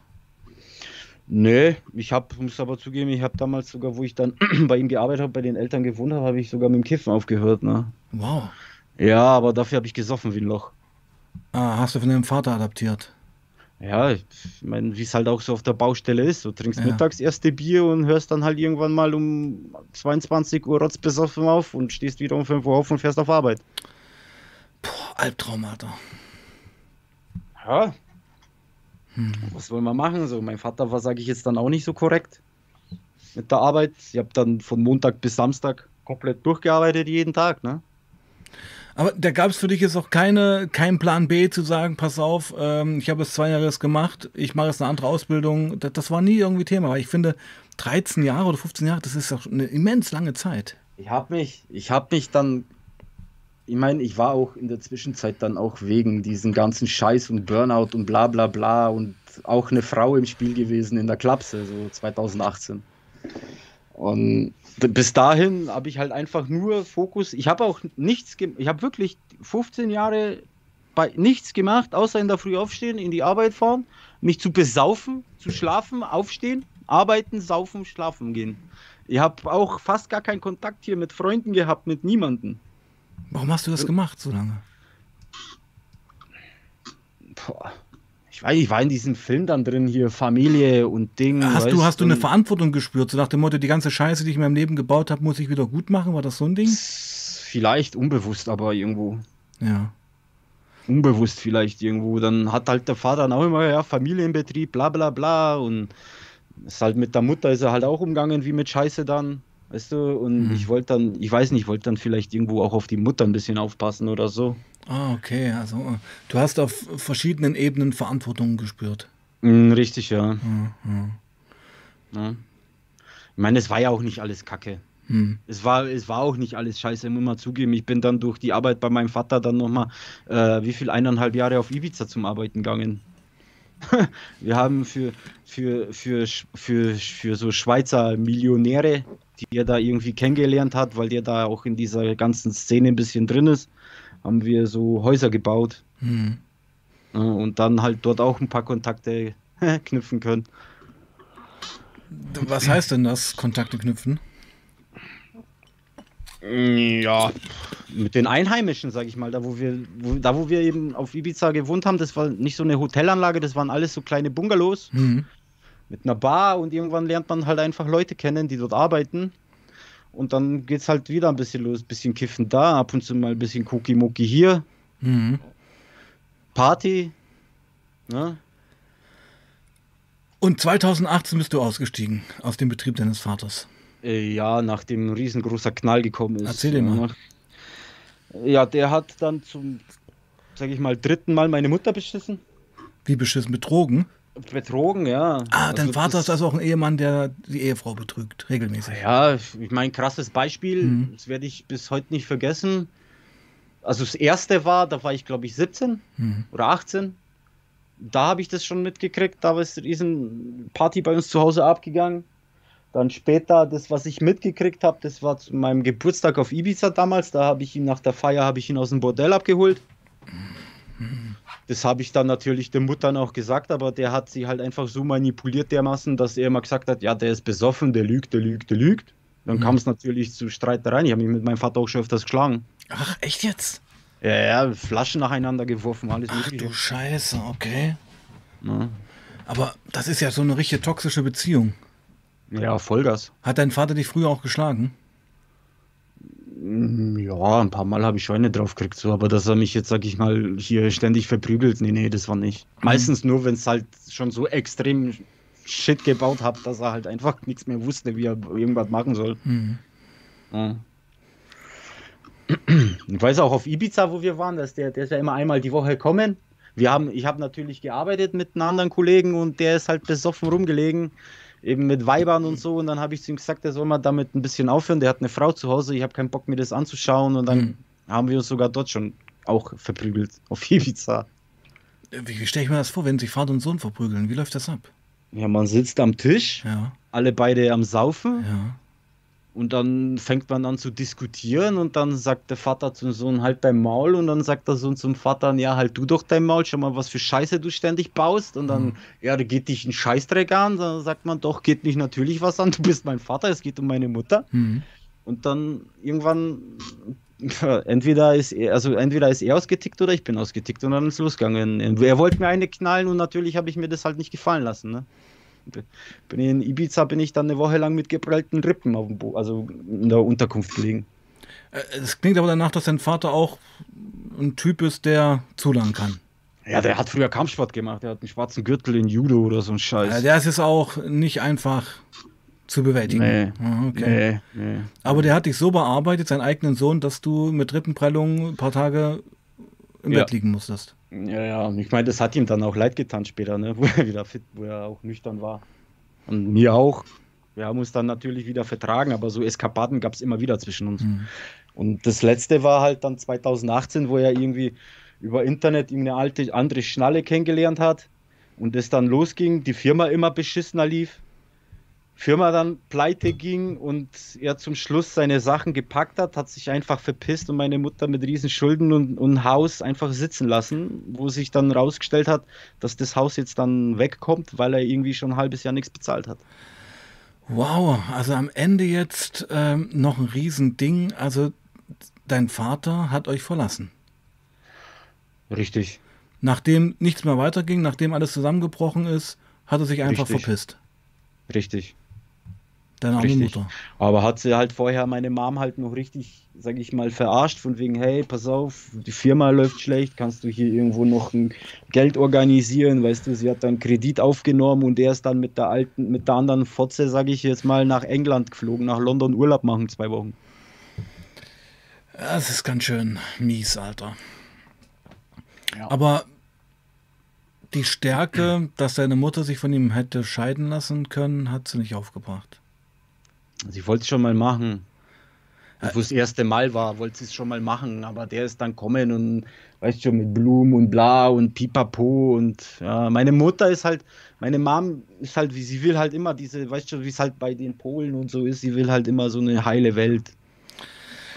Speaker 2: Nee, ich habe, muss aber zugeben, ich habe damals sogar, wo ich dann bei ihm gearbeitet habe, bei den Eltern gewohnt habe, habe ich sogar mit dem Kiffen aufgehört. Ne?
Speaker 1: Wow.
Speaker 2: Ja, aber dafür habe ich gesoffen wie ein Loch.
Speaker 1: Ah, hast du von deinem Vater adaptiert?
Speaker 2: Ja, ich meine, wie es halt auch so auf der Baustelle ist. Du trinkst
Speaker 1: Ja.
Speaker 2: mittags erste Bier und hörst dann halt irgendwann mal um 22 Uhr rotzbesoffen auf und stehst wieder um 5 Uhr auf und fährst auf Arbeit.
Speaker 1: Boah, Albtraum, Alter.
Speaker 2: Ja. Hm. Was wollen wir machen? So, mein Vater war, sage ich jetzt dann auch nicht so korrekt mit der Arbeit. Ich habe dann von Montag bis Samstag komplett durchgearbeitet jeden Tag, ne?
Speaker 1: Aber da gab es für dich jetzt auch keine, keinen Plan B zu sagen, pass auf, ähm, ich habe es zwei Jahre gemacht, ich mache jetzt eine andere Ausbildung. Das, das, war nie irgendwie Thema, weil ich finde, 13 Jahre oder 15 Jahre, das ist doch eine immens lange Zeit.
Speaker 2: Ich habe mich, ich habe mich dann, ich meine, ich war auch in der Zwischenzeit dann auch wegen diesen ganzen Scheiß und Burnout und bla bla bla und auch eine Frau im Spiel gewesen in der Klapse, so 2018. Und bis dahin habe ich halt einfach nur Fokus. Ich habe auch nichts, ich habe wirklich 15 Jahre bei nichts gemacht, außer in der Früh aufstehen, in die Arbeit fahren, mich zu besaufen, zu schlafen, aufstehen, arbeiten, saufen, schlafen gehen. Ich habe auch fast gar keinen Kontakt hier mit Freunden gehabt, mit niemandem.
Speaker 1: Warum hast du das gemacht so lange?
Speaker 2: Boah ich weiß, ich war in diesem Film dann drin, hier Familie und Ding.
Speaker 1: Hast du, hast du eine Verantwortung gespürt, so nach dem Motto, die ganze Scheiße, die ich in meinem Leben gebaut habe, muss ich wieder gut machen? War das so ein Ding?
Speaker 2: Vielleicht unbewusst, aber irgendwo.
Speaker 1: Ja.
Speaker 2: Unbewusst vielleicht irgendwo. Dann hat halt der Vater dann auch immer, ja, Familienbetrieb, bla bla bla. Und ist halt mit der Mutter ist er halt auch umgangen wie mit Scheiße dann. Weißt du, und mhm. ich wollte dann, ich weiß nicht, ich wollte dann vielleicht irgendwo auch auf die Mutter ein bisschen aufpassen oder so.
Speaker 1: Ah, okay. Also äh, du hast auf verschiedenen Ebenen Verantwortung gespürt.
Speaker 2: Mm, richtig, ja. Mhm. ja. Ich meine, es war ja auch nicht alles Kacke. Hm. Es, war, es war auch nicht alles scheiße, muss man zugeben. Ich bin dann durch die Arbeit bei meinem Vater dann nochmal, äh, wie viel, eineinhalb Jahre auf Ibiza zum Arbeiten gegangen. Wir haben für, für, für, für, für so Schweizer Millionäre, die er da irgendwie kennengelernt hat, weil der da auch in dieser ganzen Szene ein bisschen drin ist, haben wir so Häuser gebaut. Mhm. Und dann halt dort auch ein paar Kontakte knüpfen können.
Speaker 1: Was heißt denn das, Kontakte knüpfen?
Speaker 2: Ja, mit den Einheimischen, sag ich mal, da wo wir, wo, da wo wir eben auf Ibiza gewohnt haben, das war nicht so eine Hotelanlage, das waren alles so kleine Bungalows mhm. Mit einer Bar und irgendwann lernt man halt einfach Leute kennen, die dort arbeiten und dann geht es halt wieder ein bisschen los. Ein bisschen Kiffen da, ab und zu mal ein bisschen Cookie-Mucki hier. Mhm. Party. Ne?
Speaker 1: Und 2018 bist du ausgestiegen aus dem Betrieb deines Vaters.
Speaker 2: Äh, ja, nachdem ein riesengroßer Knall gekommen ist.
Speaker 1: Erzähl dir mal.
Speaker 2: Ja, der hat dann zum, sag ich mal, dritten Mal meine Mutter beschissen.
Speaker 1: Wie beschissen? Mit Drogen?
Speaker 2: Betrogen, ja.
Speaker 1: Ah, dein also Vater ist also auch ein Ehemann, der die Ehefrau betrügt, regelmäßig.
Speaker 2: Ja, ich meine, krasses Beispiel, mhm. das werde ich bis heute nicht vergessen. Also das erste war, da war ich glaube ich 17 mhm. oder 18. Da habe ich das schon mitgekriegt, da ist riesen Party bei uns zu Hause abgegangen. Dann später, das, was ich mitgekriegt habe, das war zu meinem Geburtstag auf Ibiza damals. Da habe ich ihn nach der Feier habe ich ihn aus dem Bordell abgeholt. Mhm. Das habe ich dann natürlich der Mutter auch gesagt, aber der hat sie halt einfach so manipuliert dermaßen, dass er immer gesagt hat, ja, der ist besoffen, der lügt, der lügt, der lügt. Dann mhm. kam es natürlich zu Streitereien. Ich habe mich mit meinem Vater auch schon öfters geschlagen.
Speaker 1: Ach, echt jetzt?
Speaker 2: Ja, ja, Flaschen nacheinander geworfen, alles
Speaker 1: Ach, mögliche. du Scheiße, okay. Ja. Aber das ist ja so eine richtige toxische Beziehung.
Speaker 2: Ja, Vollgas.
Speaker 1: Hat dein Vater dich früher auch geschlagen?
Speaker 2: Mm, ja, ein paar Mal habe ich schon eine drauf gekriegt, so, aber dass er mich jetzt, sag ich mal, hier ständig verprügelt, nee, nee, das war nicht. Meistens nur, wenn es halt schon so extrem Shit gebaut hat, dass er halt einfach nichts mehr wusste, wie er irgendwas machen soll. Mhm. Ja. Ich weiß auch auf Ibiza, wo wir waren, dass der, der ist ja immer einmal die Woche kommen. Wir haben, ich habe natürlich gearbeitet mit einem anderen Kollegen und der ist halt besoffen rumgelegen eben mit Weibern und so. Und dann habe ich zu ihm gesagt, er soll mal damit ein bisschen aufhören. Der hat eine Frau zu Hause, ich habe keinen Bock, mir das anzuschauen. Und dann mhm. haben wir uns sogar dort schon auch verprügelt, auf Ibiza.
Speaker 1: Wie stelle ich mir das vor, wenn sich Vater und Sohn verprügeln? Wie läuft das ab?
Speaker 2: Ja, man sitzt am Tisch,
Speaker 1: ja.
Speaker 2: alle beide am Saufen.
Speaker 1: Ja.
Speaker 2: Und dann fängt man an zu diskutieren und dann sagt der Vater zum Sohn, halt dein Maul. Und dann sagt der Sohn zum Vater, ja, halt du doch dein Maul, schau mal, was für Scheiße du ständig baust. Und dann, mhm. ja, da geht dich ein Scheißdreck an. Dann sagt man, doch, geht mich natürlich was an, du bist mein Vater, es geht um meine Mutter. Mhm. Und dann irgendwann, entweder ist er, also entweder ist er ausgetickt oder ich bin ausgetickt und dann ist losgegangen. Er wollte mir eine knallen und natürlich habe ich mir das halt nicht gefallen lassen. Ne? Bin in Ibiza bin ich dann eine Woche lang mit geprellten Rippen auf dem Bo also in der Unterkunft gelegen.
Speaker 1: Äh, es klingt aber danach, dass dein Vater auch ein Typ ist, der zulangen kann.
Speaker 2: Ja, der hat früher Kampfsport gemacht. Der hat einen schwarzen Gürtel in Judo oder so ein Scheiß. Ja,
Speaker 1: der ist jetzt auch nicht einfach zu bewältigen. Nee,
Speaker 2: ah, okay. nee, nee.
Speaker 1: Aber der hat dich so bearbeitet, seinen eigenen Sohn, dass du mit Rippenprellung ein paar Tage im ja. Bett liegen musstest.
Speaker 2: Ja, ja, und ich meine, das hat ihm dann auch leid getan später, ne? wo er wieder fit, wo er auch nüchtern war. Und mir auch. Wir haben uns dann natürlich wieder vertragen, aber so Eskapaden gab es immer wieder zwischen uns. Mhm. Und das letzte war halt dann 2018, wo er irgendwie über Internet irgendeine alte andere Schnalle kennengelernt hat und es dann losging, die Firma immer beschissener lief Firma dann pleite ging und er zum Schluss seine Sachen gepackt hat, hat sich einfach verpisst und meine Mutter mit riesen Schulden und, und Haus einfach sitzen lassen, wo sich dann rausgestellt hat, dass das Haus jetzt dann wegkommt, weil er irgendwie schon ein halbes Jahr nichts bezahlt hat.
Speaker 1: Wow, also am Ende jetzt ähm, noch ein Riesending. Also dein Vater hat euch verlassen.
Speaker 2: Richtig.
Speaker 1: Nachdem nichts mehr weiterging, nachdem alles zusammengebrochen ist, hat er sich einfach Richtig. verpisst.
Speaker 2: Richtig.
Speaker 1: Deine arme Mutter.
Speaker 2: Aber hat sie halt vorher meine Mom halt noch richtig, sag ich mal, verarscht, von wegen, hey, pass auf, die Firma läuft schlecht, kannst du hier irgendwo noch ein Geld organisieren, weißt du, sie hat dann Kredit aufgenommen und er ist dann mit der alten, mit der anderen Fotze, sag ich jetzt mal, nach England geflogen, nach London Urlaub machen, zwei Wochen.
Speaker 1: Das ist ganz schön mies, Alter. Ja. Aber die Stärke, dass seine Mutter sich von ihm hätte scheiden lassen können, hat sie nicht aufgebracht.
Speaker 2: Also ich wollte es schon mal machen. Wo das erste Mal war, wollte es schon mal machen, aber der ist dann kommen und weißt schon, mit Blumen und bla und pipapo und ja, meine Mutter ist halt, meine Mom ist halt, wie sie will halt immer diese, weißt du, wie es halt bei den Polen und so ist, sie will halt immer so eine heile Welt.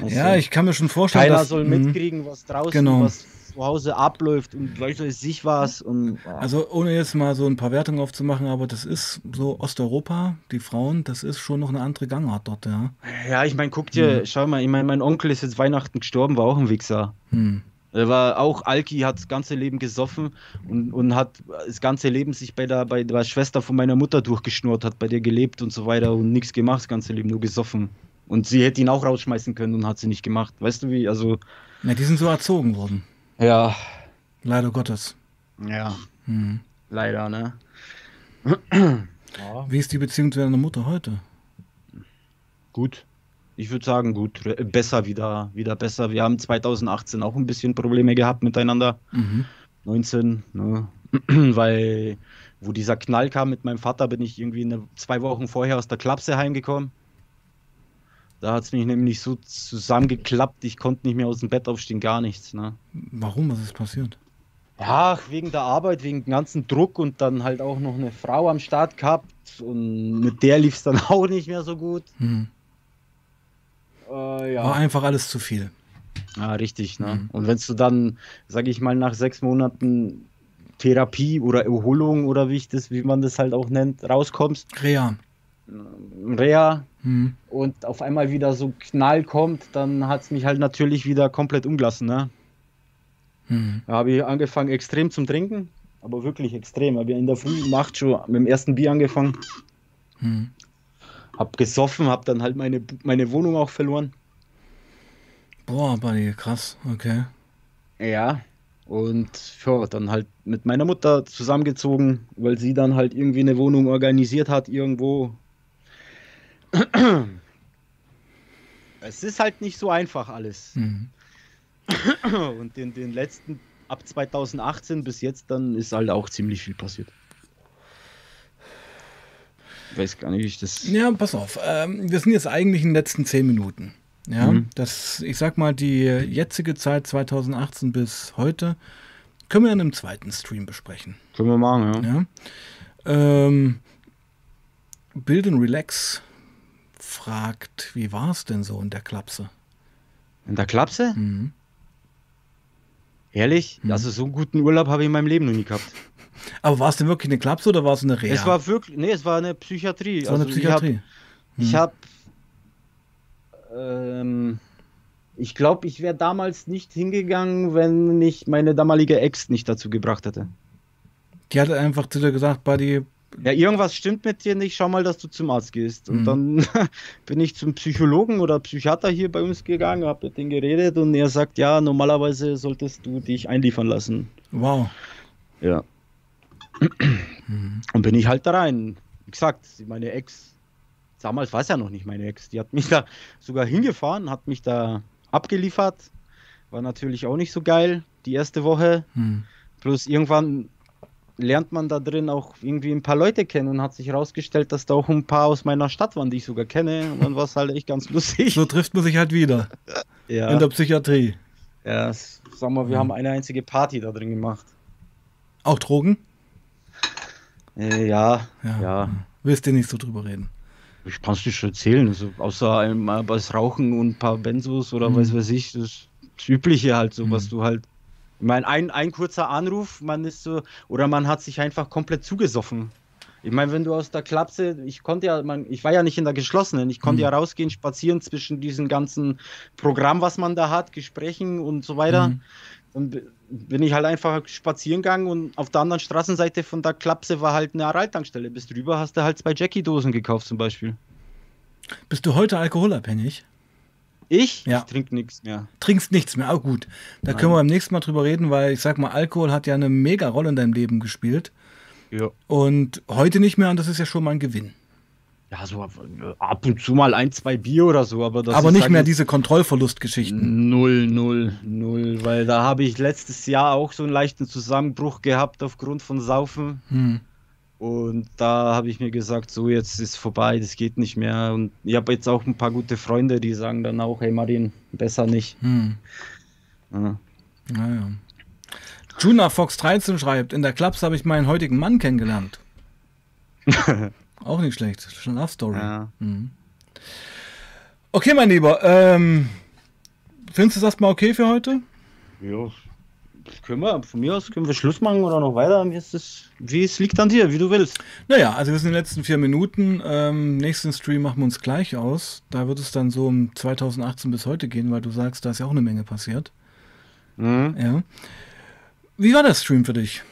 Speaker 1: Also, ja, ich kann mir schon vorstellen,
Speaker 2: keiner dass, soll mhm. mitkriegen, was draußen, genau. was zu Hause abläuft und du, sich was. Und,
Speaker 1: ja. Also ohne jetzt mal so ein paar Wertungen aufzumachen, aber das ist so Osteuropa, die Frauen, das ist schon noch eine andere Gangart dort, ja.
Speaker 2: Ja, ich meine, guck dir, hm. schau mal, ich meine, mein Onkel ist jetzt Weihnachten gestorben, war auch ein Wichser. Hm. Er war auch Alki, hat das ganze Leben gesoffen und, und hat das ganze Leben sich bei der, bei der Schwester von meiner Mutter durchgeschnurrt, hat bei der gelebt und so weiter und nichts gemacht, das ganze Leben nur gesoffen. Und sie hätte ihn auch rausschmeißen können und hat sie nicht gemacht. Weißt du wie? Also.
Speaker 1: Ja, die sind so erzogen worden.
Speaker 2: Ja.
Speaker 1: Leider Gottes.
Speaker 2: Ja. Hm. Leider, ne?
Speaker 1: Wie ist die Beziehung zu deiner Mutter heute?
Speaker 2: Gut. Ich würde sagen, gut. Besser wieder, wieder besser. Wir haben 2018 auch ein bisschen Probleme gehabt miteinander. Mhm. 19, ne? Weil, wo dieser Knall kam mit meinem Vater, bin ich irgendwie eine, zwei Wochen vorher aus der Klapse heimgekommen. Da hat es mich nämlich so zusammengeklappt, ich konnte nicht mehr aus dem Bett aufstehen, gar nichts. Ne?
Speaker 1: Warum? Was ist passiert?
Speaker 2: Ja, wegen der Arbeit, wegen dem ganzen Druck und dann halt auch noch eine Frau am Start gehabt und mit der lief es dann auch nicht mehr so gut. Hm.
Speaker 1: Äh, ja. War einfach alles zu viel.
Speaker 2: Ja, richtig. Ne? Mhm. Und wenn du dann, sage ich mal, nach sechs Monaten Therapie oder Erholung oder wie, ich das, wie man das halt auch nennt, rauskommst.
Speaker 1: Reha.
Speaker 2: Reha hm. und auf einmal wieder so Knall kommt, dann hat es mich halt natürlich wieder komplett umgelassen. Ne? Hm. Da habe ich angefangen extrem zum Trinken, aber wirklich extrem. Habe in der Früh macht schon mit dem ersten Bier angefangen. Hm. Hab gesoffen, hab dann halt meine, meine Wohnung auch verloren.
Speaker 1: Boah, Buddy, krass, okay.
Speaker 2: Ja, und ja, dann halt mit meiner Mutter zusammengezogen, weil sie dann halt irgendwie eine Wohnung organisiert hat irgendwo es ist halt nicht so einfach alles. Mhm. Und in den letzten, ab 2018 bis jetzt, dann ist halt auch ziemlich viel passiert. Ich weiß gar nicht, wie ich das.
Speaker 1: Ja, pass auf. Ähm, wir sind jetzt eigentlich in den letzten zehn Minuten. Ja, mhm. das, ich sag mal, die jetzige Zeit 2018 bis heute können wir in einem zweiten Stream besprechen.
Speaker 2: Können wir machen, ja.
Speaker 1: ja. Ähm, Build and Relax fragt, wie war es denn so in der Klapse?
Speaker 2: In der Klapse? Mhm. Ehrlich? Mhm. Also so einen guten Urlaub habe ich in meinem Leben noch nie gehabt.
Speaker 1: Aber war es denn wirklich eine Klapse oder war es eine Reha?
Speaker 2: Es war wirklich, nee, es war eine Psychiatrie.
Speaker 1: Es war also eine Psychiatrie.
Speaker 2: Ich habe, mhm. ähm, ich glaube, ich wäre damals nicht hingegangen, wenn mich meine damalige Ex nicht dazu gebracht hätte.
Speaker 1: Die hatte einfach zu dir gesagt, Buddy,
Speaker 2: ja, irgendwas stimmt mit dir nicht, schau mal, dass du zum Arzt gehst. Und
Speaker 1: Mhm.
Speaker 2: dann bin ich zum Psychologen oder Psychiater hier bei uns gegangen, habe mit dem geredet und er sagt, ja, normalerweise solltest du dich einliefern lassen.
Speaker 1: Wow.
Speaker 2: Ja.
Speaker 1: Mhm.
Speaker 2: Und bin ich halt da rein. Wie gesagt, meine Ex, damals war es ja noch nicht meine Ex, die hat mich da sogar hingefahren, hat mich da abgeliefert. War natürlich auch nicht so geil, die erste Woche.
Speaker 1: Hm.
Speaker 2: Bloß irgendwann lernt man da drin auch irgendwie ein paar Leute kennen und hat sich herausgestellt, dass da auch ein paar aus meiner Stadt waren, die ich sogar kenne. Und dann war es halt echt ganz lustig.
Speaker 1: So trifft man sich halt wieder
Speaker 2: Ja,
Speaker 1: in der Psychiatrie.
Speaker 2: ja sag mal, wir haben eine einzige Party da drin gemacht.
Speaker 1: Auch Drogen?
Speaker 2: Äh, ja,
Speaker 1: Ja.
Speaker 2: ja.
Speaker 1: Willst du nicht so drüber reden?
Speaker 2: Ich kann es dir schon erzählen. Also, außer einmal was Rauchen und ein paar Benzos oder
Speaker 1: Mhm.
Speaker 2: was weiß ich. Das, das Übliche halt, so
Speaker 1: Mhm.
Speaker 2: was du halt. Ich meine, ein, ein kurzer Anruf, man ist so, oder man hat sich einfach komplett zugesoffen. Ich meine, wenn du aus der Klapse, ich konnte ja, man, ich war ja nicht in der geschlossenen, ich konnte
Speaker 1: Mhm.
Speaker 2: ja rausgehen, spazieren zwischen diesen ganzen Programm, was man da hat, Gesprächen und so weiter.
Speaker 1: Mhm.
Speaker 2: Dann bi- bin ich halt einfach spazieren gegangen und auf der anderen Straßenseite von der Klapse war halt eine Aral-Tankstelle. Bis drüber hast du halt zwei Jackie-Dosen gekauft zum Beispiel.
Speaker 1: Bist du heute alkoholabhängig?
Speaker 2: Ich?
Speaker 1: Ja.
Speaker 2: Ich trinke nichts mehr.
Speaker 1: Trinkst nichts mehr? Auch gut. Da
Speaker 2: Nein.
Speaker 1: können wir beim nächsten Mal drüber reden, weil ich sag mal, Alkohol hat ja eine mega Rolle in deinem Leben gespielt.
Speaker 2: Ja.
Speaker 1: Und heute nicht mehr und das ist ja schon mal ein Gewinn.
Speaker 2: Ja, so ab und zu mal ein, zwei Bier oder so, aber das
Speaker 1: Aber
Speaker 2: ist
Speaker 1: nicht mehr diese Kontrollverlustgeschichten.
Speaker 2: Null, null, null, weil da habe ich letztes Jahr auch so einen leichten Zusammenbruch gehabt aufgrund von Saufen.
Speaker 1: Hm.
Speaker 2: Und da habe ich mir gesagt, so jetzt ist vorbei, das geht nicht mehr. Und ich habe jetzt auch ein paar gute Freunde, die sagen dann auch, hey Martin, besser nicht.
Speaker 1: Hm.
Speaker 2: Ja.
Speaker 1: Naja. Juna Fox 13 schreibt, in der Clubs habe ich meinen heutigen Mann kennengelernt. Auch nicht schlecht. Schon Love Story.
Speaker 2: Ja.
Speaker 1: Mhm. Okay, mein Lieber. Ähm, findest du das mal okay für heute?
Speaker 2: ja, können wir, von mir aus können wir Schluss machen oder noch weiter. Mir ist es, wie es liegt an dir, wie du willst.
Speaker 1: Naja, also wir sind in den letzten vier Minuten. Ähm, nächsten Stream machen wir uns gleich aus. Da wird es dann so um 2018 bis heute gehen, weil du sagst, da ist ja auch eine Menge passiert.
Speaker 2: Mhm.
Speaker 1: Ja. Wie war der Stream für dich?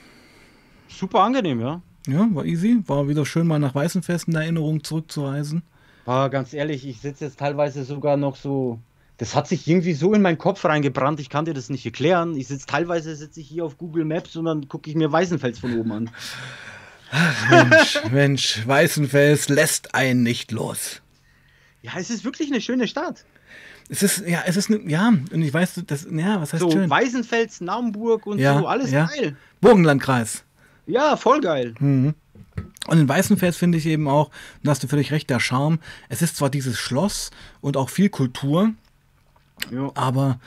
Speaker 2: Super angenehm, ja.
Speaker 1: Ja, war easy. War wieder schön, mal nach Weißenfest in Erinnerung zurückzureisen.
Speaker 2: Aber ganz ehrlich, ich sitze jetzt teilweise sogar noch so. Das hat sich irgendwie so in meinen Kopf reingebrannt, ich kann dir das nicht erklären. Ich sitze teilweise sitze ich hier auf Google Maps und dann gucke ich mir Weißenfels von oben an.
Speaker 1: Mensch, Mensch, Weißenfels lässt einen nicht los.
Speaker 2: Ja, es ist wirklich eine schöne Stadt.
Speaker 1: Es ist, ja, es ist, ne, ja, und ich weiß, das, ja, was heißt
Speaker 2: So
Speaker 1: schön?
Speaker 2: Weißenfels, Naumburg und
Speaker 1: Ja,
Speaker 2: so, alles
Speaker 1: ja.
Speaker 2: geil.
Speaker 1: Burgenlandkreis.
Speaker 2: Ja, voll geil.
Speaker 1: Mhm. Und in Weißenfels finde ich eben auch, und da hast du völlig recht, der Charme. Es ist zwar dieses Schloss und auch viel Kultur,
Speaker 2: Ja.
Speaker 1: aber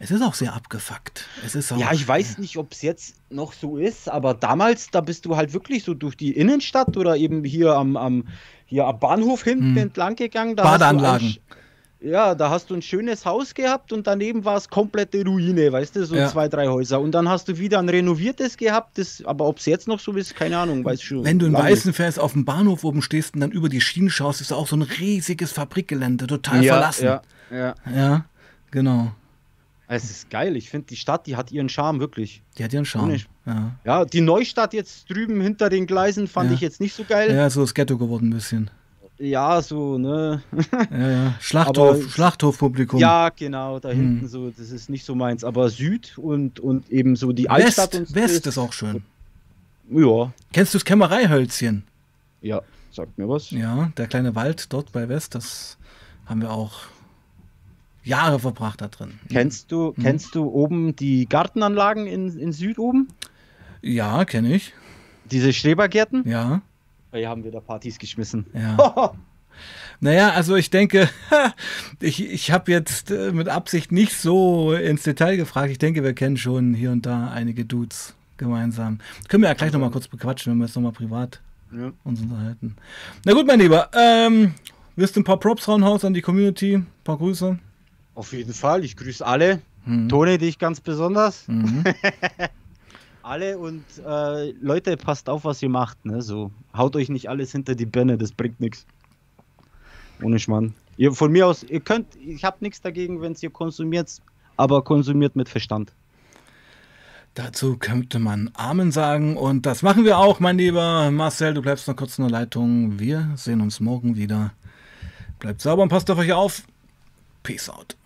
Speaker 1: es ist auch sehr abgefuckt. Es ist
Speaker 2: Ja, ich weiß nicht, ob es jetzt noch so ist, aber damals, da bist du halt wirklich so durch die Innenstadt oder eben hier am, am, hier am Bahnhof hinten
Speaker 1: Hm.
Speaker 2: entlang gegangen. Da
Speaker 1: Badeanlagen.
Speaker 2: ja, da hast du ein schönes Haus gehabt und daneben war es komplette Ruine, weißt du, so
Speaker 1: Ja.
Speaker 2: zwei, drei Häuser. Und dann hast du wieder ein renoviertes gehabt, das, aber ob es jetzt noch so ist, keine Ahnung, weiß schon.
Speaker 1: Wenn du in. Weißenfels auf dem Bahnhof oben stehst und dann über die Schienen schaust, ist da auch so ein riesiges Fabrikgelände, total
Speaker 2: ja,
Speaker 1: verlassen.
Speaker 2: Ja, ja.
Speaker 1: ja, genau.
Speaker 2: Es ist geil. Ich finde, die Stadt, die hat ihren Charme, wirklich.
Speaker 1: Die hat ihren Charme. Ja.
Speaker 2: Ja, die Neustadt jetzt drüben hinter den Gleisen fand
Speaker 1: Ja.
Speaker 2: ich jetzt nicht so geil.
Speaker 1: ja, so ist Ghetto geworden ein bisschen.
Speaker 2: Ja, so, ne?
Speaker 1: Ja, ja. Schlachthof,
Speaker 2: Aber-
Speaker 1: Schlachthofpublikum.
Speaker 2: Ja, genau, da
Speaker 1: Hm.
Speaker 2: hinten so, das ist nicht so meins. Aber Süd und, und eben so die
Speaker 1: West,
Speaker 2: Altstadt und
Speaker 1: West ist auch schön.
Speaker 2: Ja,
Speaker 1: Kennst du das Kämmereihölzchen?
Speaker 2: ja, sagt mir was.
Speaker 1: Ja, der kleine Wald dort bei West, das haben wir auch Jahre verbracht da drin.
Speaker 2: Kennst du,
Speaker 1: Hm.
Speaker 2: kennst du oben die Gartenanlagen in, in Süd oben?
Speaker 1: Ja, kenne ich.
Speaker 2: Diese Schrebergärten?
Speaker 1: Ja,
Speaker 2: Da haben wir da Partys geschmissen.
Speaker 1: ja. Naja, also ich denke, ich, ich habe jetzt äh, mit Absicht nicht so ins Detail gefragt. Ich denke, wir kennen schon hier und da einige Dudes gemeinsam. Können wir ja gleich nochmal kurz bequatschen, wenn wir jetzt nochmal privat
Speaker 2: Ja.
Speaker 1: uns unterhalten. Na gut, mein Lieber, ähm, wirst du ein paar Props raushauen an die Community? Ein paar Grüße?
Speaker 2: Auf jeden Fall, ich grüße alle.
Speaker 1: Mhm.
Speaker 2: Tone dich ganz besonders.
Speaker 1: Mhm.
Speaker 2: Alle und äh, Leute, passt auf, was ihr macht. Ne? So, haut euch nicht alles hinter die Birne, das bringt nichts. Ohne Schmarrn. Ihr, von mir aus, ihr könnt, ich habe nichts dagegen, wenn ihr konsumiert, aber konsumiert mit Verstand.
Speaker 1: Dazu könnte man Amen sagen und das machen wir auch, mein lieber Marcel. Du bleibst noch kurz in der Leitung. Wir sehen uns morgen wieder. Bleibt sauber und passt auf euch auf. Peace out.